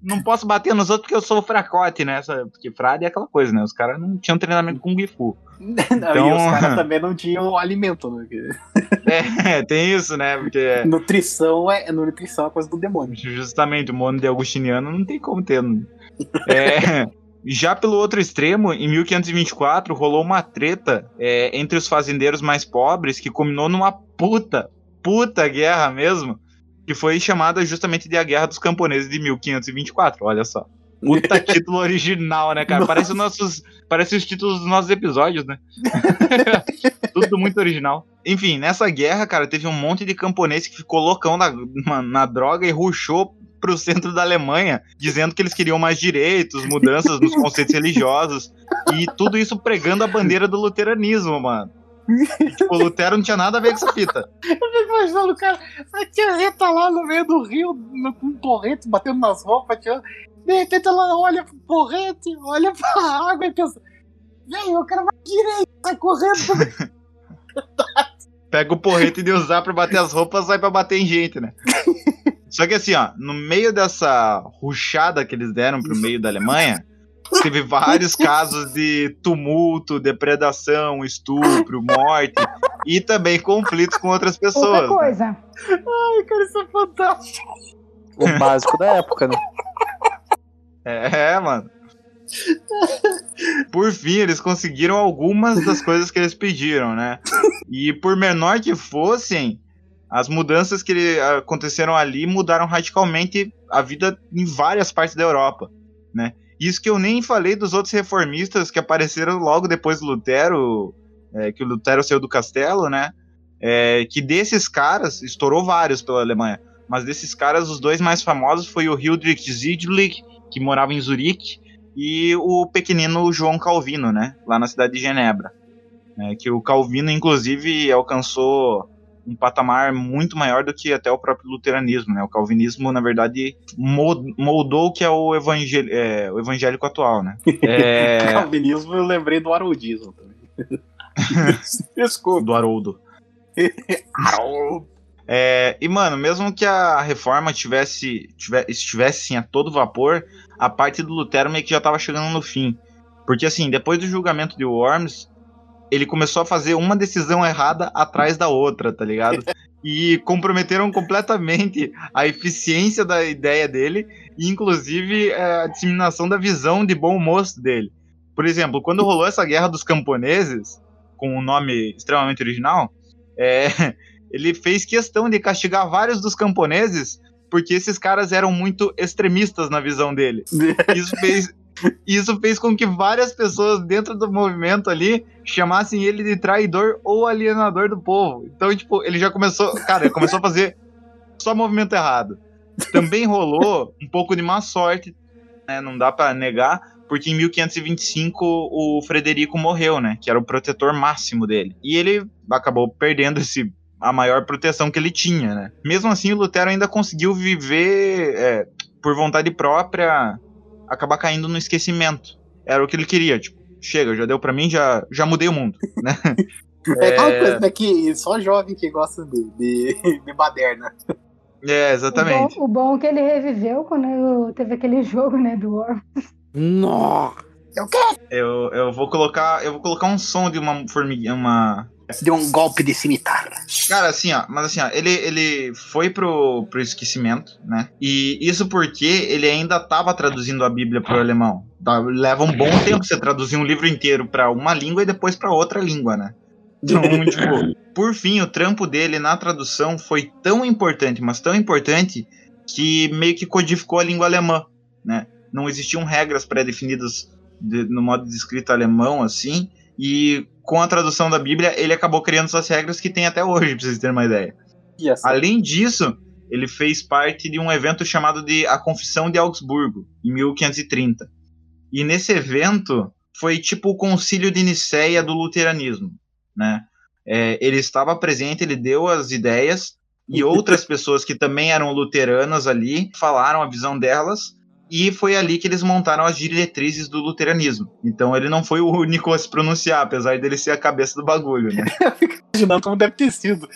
não posso bater nos outros porque eu sou fracote, né? Porque frade é aquela coisa, né? Os caras não tinham treinamento com Gifu. Não, Então- E os caras também não tinham alimento, né? Porque É, tem isso, né? Porque Nutrição é, nutrição é coisa do demônio. justamente o mono de Augustiniano não tem como ter. né? É, já pelo outro extremo, em 1524, rolou uma treta é, entre os fazendeiros mais pobres que culminou numa puta, puta guerra mesmo, que foi chamada justamente de a Guerra dos Camponeses de 1524, olha só. Puta título original, né, cara? Parece os nossos. Parece os títulos dos nossos episódios, né? Tudo muito original. Enfim, nessa guerra, cara, teve um monte de camponês que ficou loucão na, na, na droga e ruxou pro centro da Alemanha, dizendo que eles queriam mais direitos, mudanças nos conceitos religiosos, e tudo isso pregando a bandeira do luteranismo, mano. E, tipo, o Lutero não tinha nada a ver com essa fita. Eu fico imaginando o cara, a tiazinha tá lá no meio do rio, com um torrente, batendo nas roupas, tirando. De repente ela olha pro torrente, olha pra água e pensa, velho, o cara vai direito, sai correndo. Pega o porrete de usar pra bater as roupas, sai pra bater em gente, né? Só que assim, ó, no meio dessa ruchada que eles deram pro meio da Alemanha, teve vários casos de tumulto, depredação, estupro, morte e também conflitos com outras Outra pessoas. né? coisa. Ai, cara, isso é fantástico. O básico da época, né? É, mano. Por fim, eles conseguiram algumas das coisas que eles pediram, né? E por menor que fossem, as mudanças que ele- aconteceram ali mudaram radicalmente a vida em várias partes da Europa, né? Isso que eu nem falei dos outros reformistas que apareceram logo depois do Lutero, é, que o Lutero saiu do castelo, né? É, que desses caras, estourou vários pela Alemanha, mas desses caras, os dois mais famosos foi o Hildrich Zidlich, que morava em Zurique, e o pequenino João Calvino, né? Lá na cidade de Genebra. É, que o Calvino, inclusive, alcançou um patamar muito maior do que até o próprio luteranismo, né? O calvinismo, na verdade, mo- moldou o que é o, evangel é, o evangélico atual, né? É, Calvinismo, eu lembrei do Haroldismo também. Desculpa. do Haroldo. É, e, mano, mesmo que a reforma tivesse, tive- estivesse assim, a todo vapor, a parte do Lutero meio que já tava chegando no fim. Porque, assim, depois do julgamento de Worms, ele começou a fazer uma decisão errada atrás da outra, tá ligado? E comprometeram completamente a eficiência da ideia dele e, inclusive, é, a disseminação da visão de bom moço dele. Por exemplo, quando rolou essa guerra dos camponeses, com um nome extremamente original, é, ele fez questão de castigar vários dos camponeses porque esses caras eram muito extremistas na visão dele. Isso fez, isso fez com que várias pessoas dentro do movimento ali chamassem ele de traidor ou alienador do povo. Então, tipo, ele já começou. Cara, ele começou a fazer só movimento errado. Também rolou um pouco de má sorte, né? Não dá pra negar, porque em 1525 o Frederico morreu, né? Que era o protetor máximo dele. E ele acabou perdendo esse a maior proteção que ele tinha, né? Mesmo assim, o Lutero ainda conseguiu viver é, por vontade própria, acabar caindo no esquecimento. Era o que ele queria, tipo, chega, já deu pra mim, já, já mudei o mundo, né? É aquela coisa, né, que só jovem que gosta de, de, de baderna. É, exatamente. O bom, o bom é que ele reviveu quando teve aquele jogo, né, do War. Nossa! Eu, eu vou colocar, eu vou colocar um som de uma formiguinha, uma Deu um golpe de cimitarra. Cara, assim, ó, mas assim, ó, ele, ele foi pro, pro esquecimento, né? E isso porque ele ainda tava traduzindo a Bíblia pro alemão. Leva um bom tempo você traduzir um livro inteiro pra uma língua e depois pra outra língua, né? Então, tipo, por fim, o trampo dele na tradução foi tão importante, mas tão importante, que meio que codificou a língua alemã, né? Não existiam regras pré-definidas de- no modo de escrita alemão, assim, e com a tradução da Bíblia, ele acabou criando essas regras que tem até hoje, pra vocês terem uma ideia. Essa- Além disso, ele fez parte de um evento chamado de A Confissão de Augsburgo, em 1530. E nesse evento foi tipo o concílio de Nicéia do luteranismo, né? É, ele estava presente, ele deu as ideias e outras pessoas que também eram luteranas ali falaram a visão delas e foi ali que eles montaram as diretrizes do luteranismo. Então ele não foi o único a se pronunciar, apesar dele ser a cabeça do bagulho, né? imaginando como deve ter sido.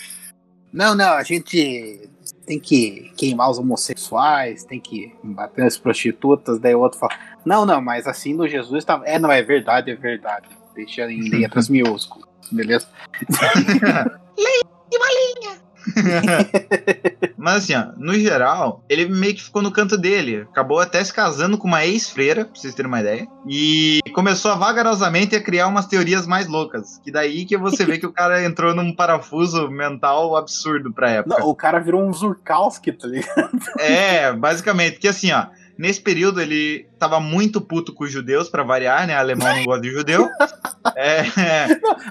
Não, não, a gente tem que queimar os homossexuais, tem que bater nas prostitutas, daí o outro fala, não, não, mas assim no Jesus tá. É, não, é verdade, é verdade. Deixa em letras minúsculas, beleza? Mas assim, ó, no geral, ele meio que ficou no canto dele. Acabou até se casando com uma ex-freira, pra vocês terem uma ideia. E começou a vagarosamente a criar umas teorias mais loucas. Que daí que você vê que o cara entrou num parafuso mental absurdo pra época. Não, o cara virou um Zurkowski, tá ligado? É, basicamente, que assim, ó. Nesse período ele tava muito puto com os judeus, pra variar, né? Alemão não gosta de judeu. É,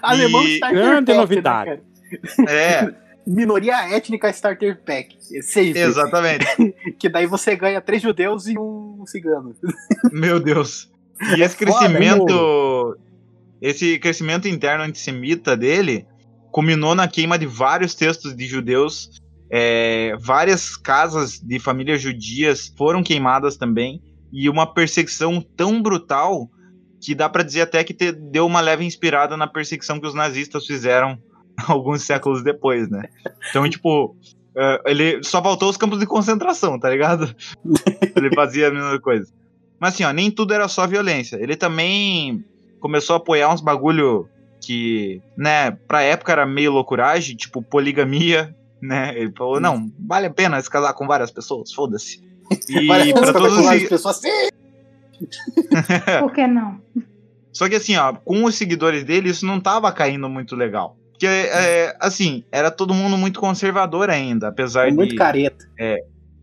Alemão E- Starter Grande novidade. né, cara? é, Minoria étnica Starter Pack. Sempre. exatamente. Que daí você ganha três judeus e um cigano. Meu Deus. E esse É foda, crescimento. esse crescimento interno antissemita dele culminou na queima de vários textos de judeus. é, várias casas de famílias judias foram queimadas também. E uma perseguição tão brutal que dá pra dizer até que te- deu uma leve inspirada na perseguição que os nazistas fizeram alguns séculos depois, né? Então, tipo, é, ele só faltou os campos de concentração, tá ligado? ele fazia a mesma coisa. Mas assim, ó, nem tudo era só violência. Ele também começou a apoiar uns bagulho que, né, pra época era meio loucuragem, tipo poligamia, né? Ele falou, não, vale a pena se casar com várias pessoas, foda-se. E Parece pra todos os... espetaculares, pessoas assim. Por que não? Só que assim, ó, com os seguidores dele, isso não tava caindo muito legal. Porque, é, assim, era todo mundo muito conservador ainda, apesar Muito de... careta.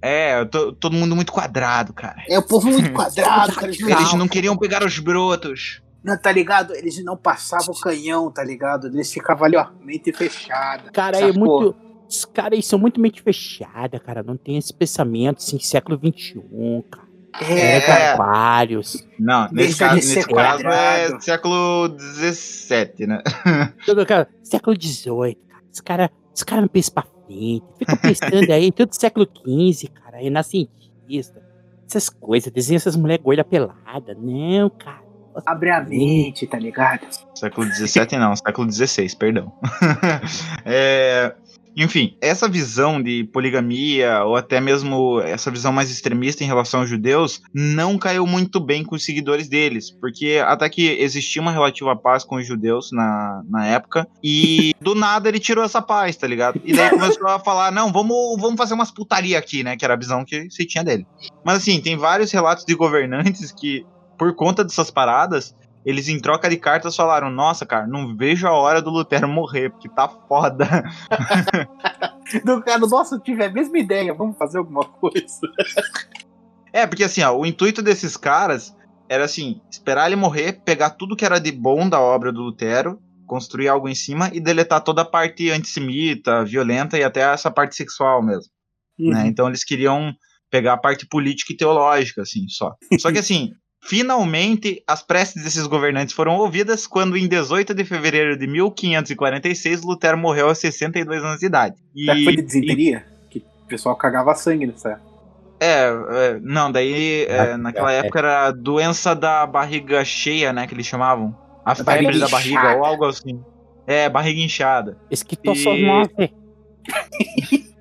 É, to- todo mundo muito quadrado, cara. É o povo muito quadrado, cara. Eles não, Eles não queriam pegar os brotos. não, tá ligado? Eles não passavam o canhão, tá ligado? Eles ficavam ali, ó, mente fechada. Cara, é Sacou? muito. Os caras aí são muito mente fechada, cara. Não tem esse pensamento assim, século XXI, cara. É, É. vários. Não, nesse Deixa caso, de nesse caso é século XVII, né? Todo cara, século XVIII, cara. Os caras os cara não pensam pra frente. Fica pensando aí, tudo século XV, cara. Renascentista. Essas coisas, desenha essas mulheres gordas peladas. Não, cara. Abre a mente, tá ligado? Século XVII não, século XVI, perdão. É, enfim, essa visão de poligamia, ou até mesmo essa visão mais extremista em relação aos judeus, não caiu muito bem com os seguidores deles, porque até que existia uma relativa paz com os judeus na, na época, e do nada ele tirou essa paz, tá ligado? E daí começou a falar, não, vamos, vamos fazer umas putaria aqui, né, que era a visão que se tinha dele. Mas assim, tem vários relatos de governantes que, por conta dessas paradas, eles em troca de cartas falaram: Nossa, cara, não vejo a hora do Lutero morrer, porque tá foda. Do cara, nossa, eu tive a mesma ideia, vamos fazer alguma coisa. É, porque assim, ó, o intuito desses caras era assim: esperar ele morrer, pegar tudo que era de bom da obra do Lutero, construir algo em cima e deletar toda a parte antissemita, violenta e até essa parte sexual mesmo. né? Então eles queriam pegar a parte política e teológica, assim, só. Só que assim, finalmente as preces desses governantes foram ouvidas quando em 18 de fevereiro de 1546 Lutero morreu aos 62 anos de idade. E, Será que foi de desinteria? Que o pessoal cagava sangue nessa época. é, é, não, daí é, Ah, naquela é, é. época era a doença da barriga cheia, né, que eles chamavam. A febre barriga da barriga inchada. ou algo assim. É, barriga inchada. Esquitosomose.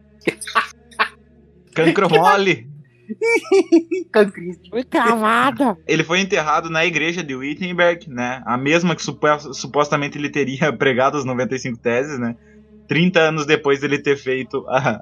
Cancro mole. Foi cravada. Ele foi enterrado na igreja de Wittenberg, né? A mesma que supo- supostamente ele teria pregado as 95 teses, né? 30 anos depois dele ter feito a,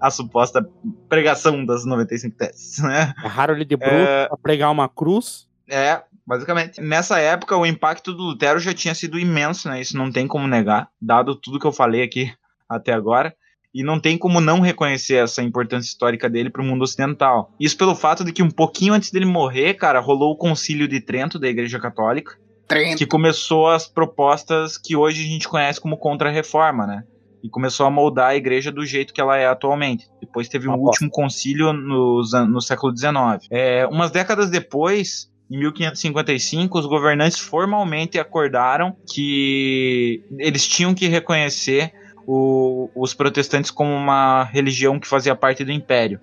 a suposta pregação das 95 teses, né? Ele de bruto É. pra pregar uma cruz. É, basicamente. Nessa época, o impacto do Lutero já tinha sido imenso, né? Isso não tem como negar, dado tudo que eu falei aqui até agora. E não tem como não reconhecer essa importância histórica dele para o mundo ocidental. Isso pelo fato de que um pouquinho antes dele morrer, cara, rolou o Concílio de Trento da Igreja Católica, Trento. que começou as propostas que hoje a gente conhece como Contra-Reforma, né? E começou a moldar a igreja do jeito que ela é atualmente. Depois teve um último concílio an- no século XIX. É, umas décadas depois, em 1555, os governantes formalmente acordaram que eles tinham que reconhecer o- os protestantes como uma religião que fazia parte do império.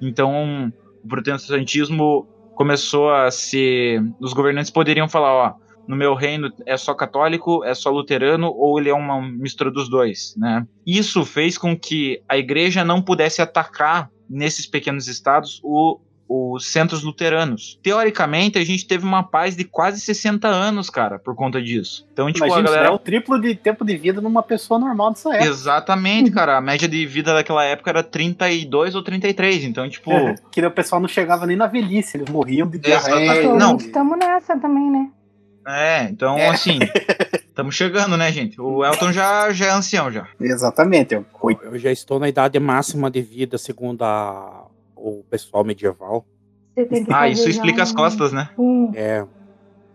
Então, o protestantismo começou a ser. Os governantes poderiam falar: ó, no meu reino é só católico, é só luterano, ou ele é uma mistura dos dois, né? Isso fez com que a igreja não pudesse atacar nesses pequenos estados o- os centros luteranos. Teoricamente, a gente teve uma paz de quase 60 anos, cara, por conta disso. Então, tipo, Imagina, a isso galera é o triplo de tempo de vida numa pessoa normal dessa época. Exatamente, cara. A média de vida daquela época era 32 ou 33. Então, tipo, É, que o pessoal não chegava nem na velhice, eles morriam de diarreia. Não. estamos nessa também, né? é, então, É. assim, estamos chegando, né, gente? O Elton já, já é ancião já. Exatamente. Eu, Eu, eu já estou na idade máxima de vida, segundo a- o pessoal medieval. Você tem que Ah, isso explica as um- costas, né? Um, É,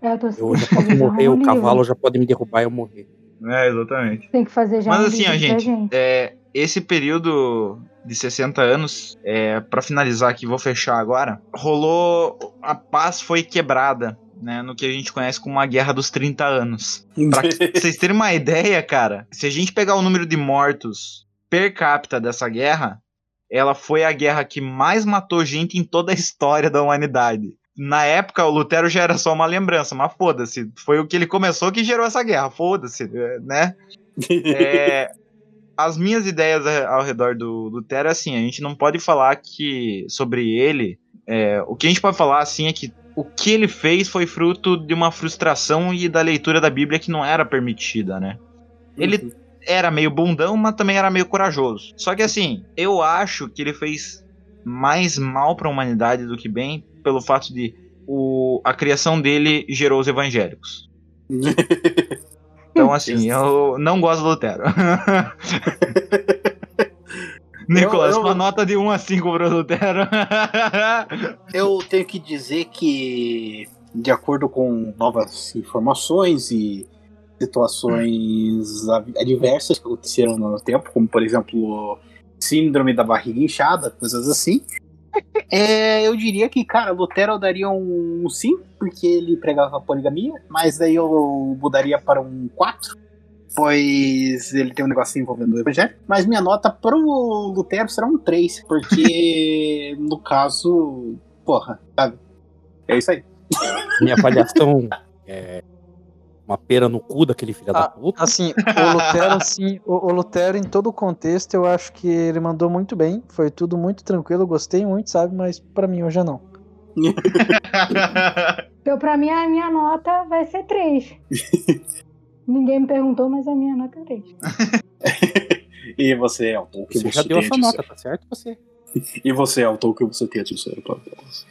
é, eu tô eu já posso morrer, um o cavalo já pode me derrubar e eu morrer. É, exatamente. Tem que fazer já Mas um assim, ó, pra gente, é, esse período de 60 anos, é, para finalizar aqui, vou fechar agora, rolou, a paz foi quebrada né, no que a gente conhece como a Guerra dos 30 Anos. Pra vocês terem uma ideia, cara, se a gente pegar o número de mortos per capita dessa guerra, ela foi a guerra que mais matou gente em toda a história da humanidade. Na época, o Lutero já era só uma lembrança, mas foda-se. Foi o que ele começou que gerou essa guerra, foda-se, né? É, as minhas ideias ao redor do Lutero é assim, a gente não pode falar que sobre ele, é, o que a gente pode falar assim é que o que ele fez foi fruto de uma frustração e da leitura da Bíblia que não era permitida, né? Ele era meio bundão, mas também era meio corajoso. Só que assim, eu acho que ele fez mais mal para a humanidade do que bem pelo fato de o, a criação dele gerou os evangélicos. Então, assim, eu não gosto do Lutero. Nicolas, eu- uma nota de 1 a 5 pro Lutero. Eu tenho que dizer que, de acordo com novas informações e situações ad- adversas que aconteceram no tempo, como por exemplo síndrome da barriga inchada, coisas assim, é, eu diria que, cara, Lutero eu daria um 5, porque ele pregava poligamia, mas daí eu mudaria para um 4, pois ele tem um negócio envolvendo o evangelho. Mas minha nota pro Lutero será um 3, porque no caso, porra, sabe? É isso aí. Minha avaliação é uma pera no cu daquele filho da Ah, puta. Assim, o Lutero, assim, o, o Lutero, em todo o contexto, eu acho que ele mandou muito bem. Foi tudo muito tranquilo, eu gostei muito, sabe? Mas pra mim hoje não. Então, pra mim, a minha nota vai ser 3. Ninguém me perguntou, mas a minha nota é 3. E você, Elton, o que Você você, já deu essa nota, tá certo? Você. E você, Elton, o que você tem a dizer? para nós?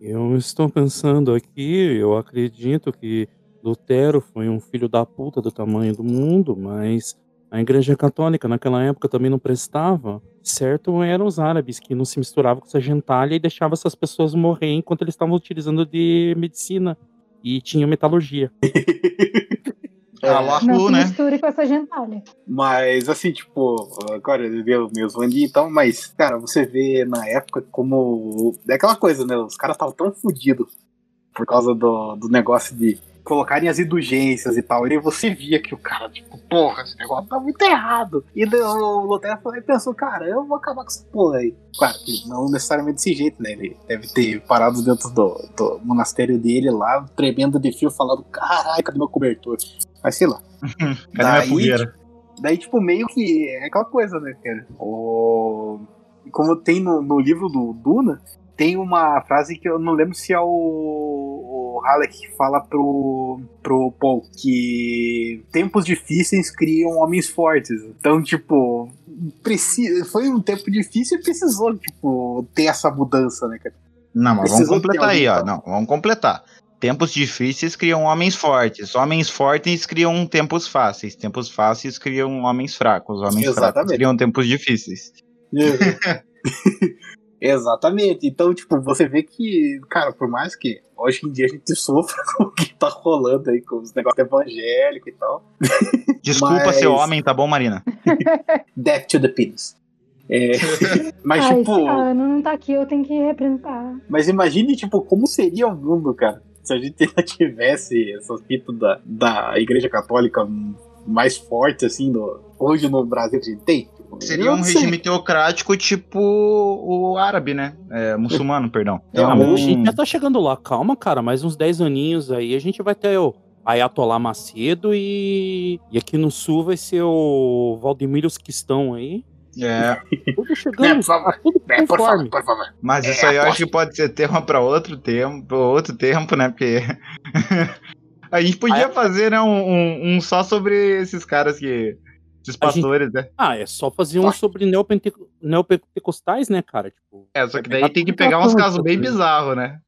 Eu estou pensando aqui, eu acredito que Lutero foi um filho da puta do tamanho do mundo, mas a Igreja Católica naquela época também não prestava. Certo eram os árabes que não se misturavam com essa gentalha e deixavam essas pessoas morrer enquanto eles estavam utilizando de medicina e tinham metalurgia. Allahu, Não se né? misture com essa gentalha. Mas assim, tipo, agora ele deu meus zoando então, mas, cara, você vê na época como. É aquela coisa, né? Os caras estavam tão fodidos por causa do, do negócio de colocarem as indulgências e tal. E aí você via que o cara, tipo, porra, esse negócio tá muito errado. E o Lutero foi e pensou, cara, eu vou acabar com essa porra aí. Claro, que não necessariamente desse jeito, né? Ele deve ter parado dentro do, do monastério dele lá, tremendo de fio, falando, caralho, cadê meu cobertor? Mas sei lá. Cadê Daí, minha fogueira? Daí, tipo, meio que é aquela coisa, né, cara? O... Como tem no, no livro do Duna, tem uma frase que eu não lembro se é o, o Halleck que fala pro, pro Paul que tempos difíceis criam homens fortes. Então, tipo, precisa, foi um tempo difícil e precisou, tipo, ter essa mudança, né, cara? Não, mas vamos Precisou completar aí, ó. Não, vamos completar. Tempos difíceis criam homens fortes. Homens fortes criam tempos fáceis. Tempos fáceis criam homens fracos. Homens fracos Exatamente. criam tempos difíceis. Exatamente. Então, tipo, você vê que, cara, por mais que hoje em dia a gente sofra com o que tá rolando aí, com os negócios evangélicos e tal. Desculpa Mas- ser homem, tá bom, Marina? Death to the penis. É, mas, ah, tipo, ano não tá aqui, eu tenho que representar. mas imagine, tipo, como seria o mundo, cara, se a gente ainda tivesse essas fitas da, da Igreja Católica mais forte, assim, no, hoje no Brasil que a gente tem. Seria um não regime teocrático tipo o árabe, né? É, muçulmano, perdão. É, Ah, Então, mas a gente já tá chegando lá. Calma, cara. Mais uns 10 aninhos aí a gente vai ter o Ayatollah Macedo e. E aqui no sul vai ser o Valdemiro Quistão aí. é, Tudo É, chegando. por favor. tudo É, por favor, por favor. mas É, isso aí eu acho que pode ser tema pra outro tempo, outro tempo, né? Porque a gente podia fazer né, um, um- um só sobre esses caras que. Esses A gente- pastores, né? Ah, é só fazer um sobre neopente... neopentecostais, né, cara? Tipo, É, só que daí pegar tem que pegar uns casos bem tudo. bizarros, né?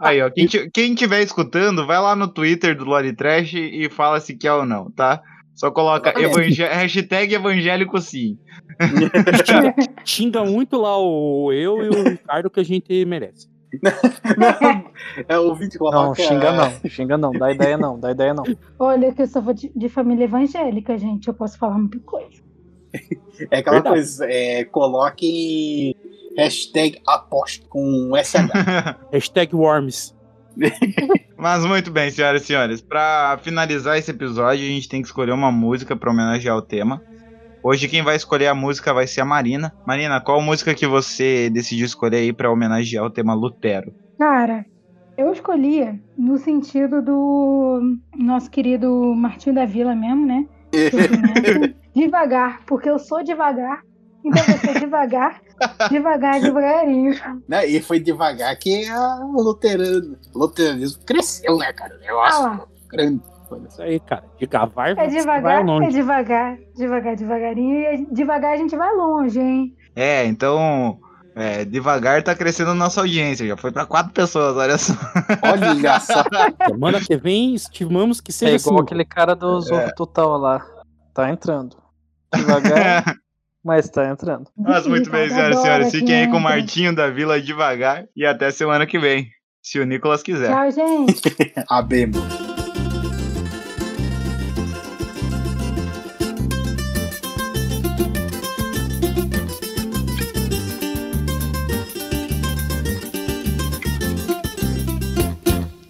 Aí, ó, quem, ti- quem tiver escutando, vai lá no Twitter do Lore Trash e fala se quer ou não, tá? Só coloca evangé- hashtag evangélico sim. xinga muito lá o eu e o Ricardo que a gente merece. é o vídeo coloca. Não, xinga não, xinga não, dá ideia não, dá ideia não. Olha que eu sou de, de família evangélica, gente. Eu posso falar muita coisa. É aquela Verdade. coisa, é, coloque hashtag aposto com SH. Hashtag Worms. Mas muito bem, senhoras e senhores. Pra finalizar esse episódio, a gente tem que escolher uma música pra homenagear o tema. Hoje quem vai escolher a música vai ser a Marina. Marina, qual música que você decidiu escolher aí pra homenagear o tema Lutero? Cara, eu escolhia no sentido do nosso querido Martinho da Vila mesmo, né? devagar, porque eu sou devagar. Então ser devagar, devagar, devagarinho. Né? E foi devagar que a luterano, o luteranismo cresceu, né, cara? Eu Ah acho lá. grande. Isso aí, cara. De cavar, É vai devagar, é longe. devagar, devagar, devagarinho. E devagar a gente vai longe, hein? É, então. é, devagar tá crescendo a nossa audiência. Já foi pra quatro pessoas, olha só. Olha só. Semana que vem, estimamos que É seja igual assim. aquele cara do Zorro Total lá. Tá entrando. Devagar, mas tá entrando. Mas muito bem, senhoras e senhores. que Fiquem aí com o. Martinho da Vila devagar. E até semana que vem. Se o Nicolas quiser. Tchau, gente. Abemos.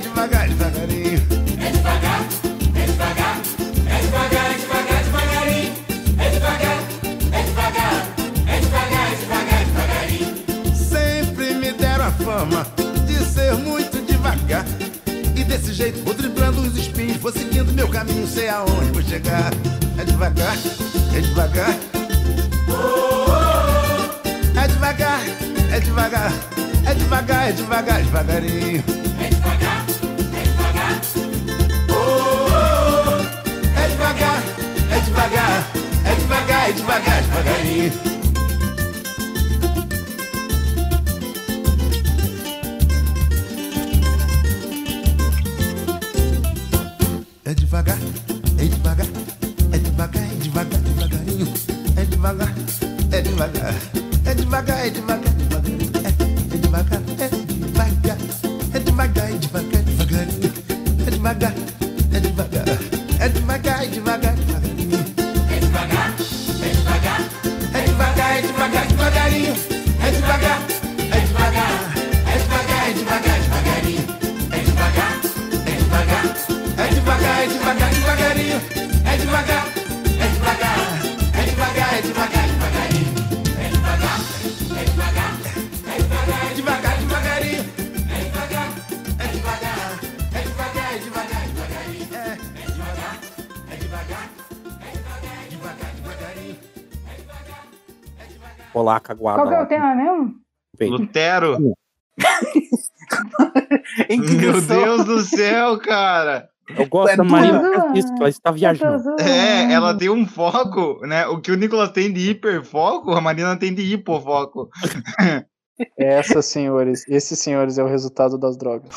devagar, devagar, Polaca, guarda. Qual que é o tema mesmo? Lutero. Meu. Deus do céu, cara. Eu gosto É da que ela está viajando. É, ela tem um foco, né? O que o Nicolas tem de hiperfoco, a Marina tem de hipofoco. Essas senhores, esses senhores é o resultado das drogas.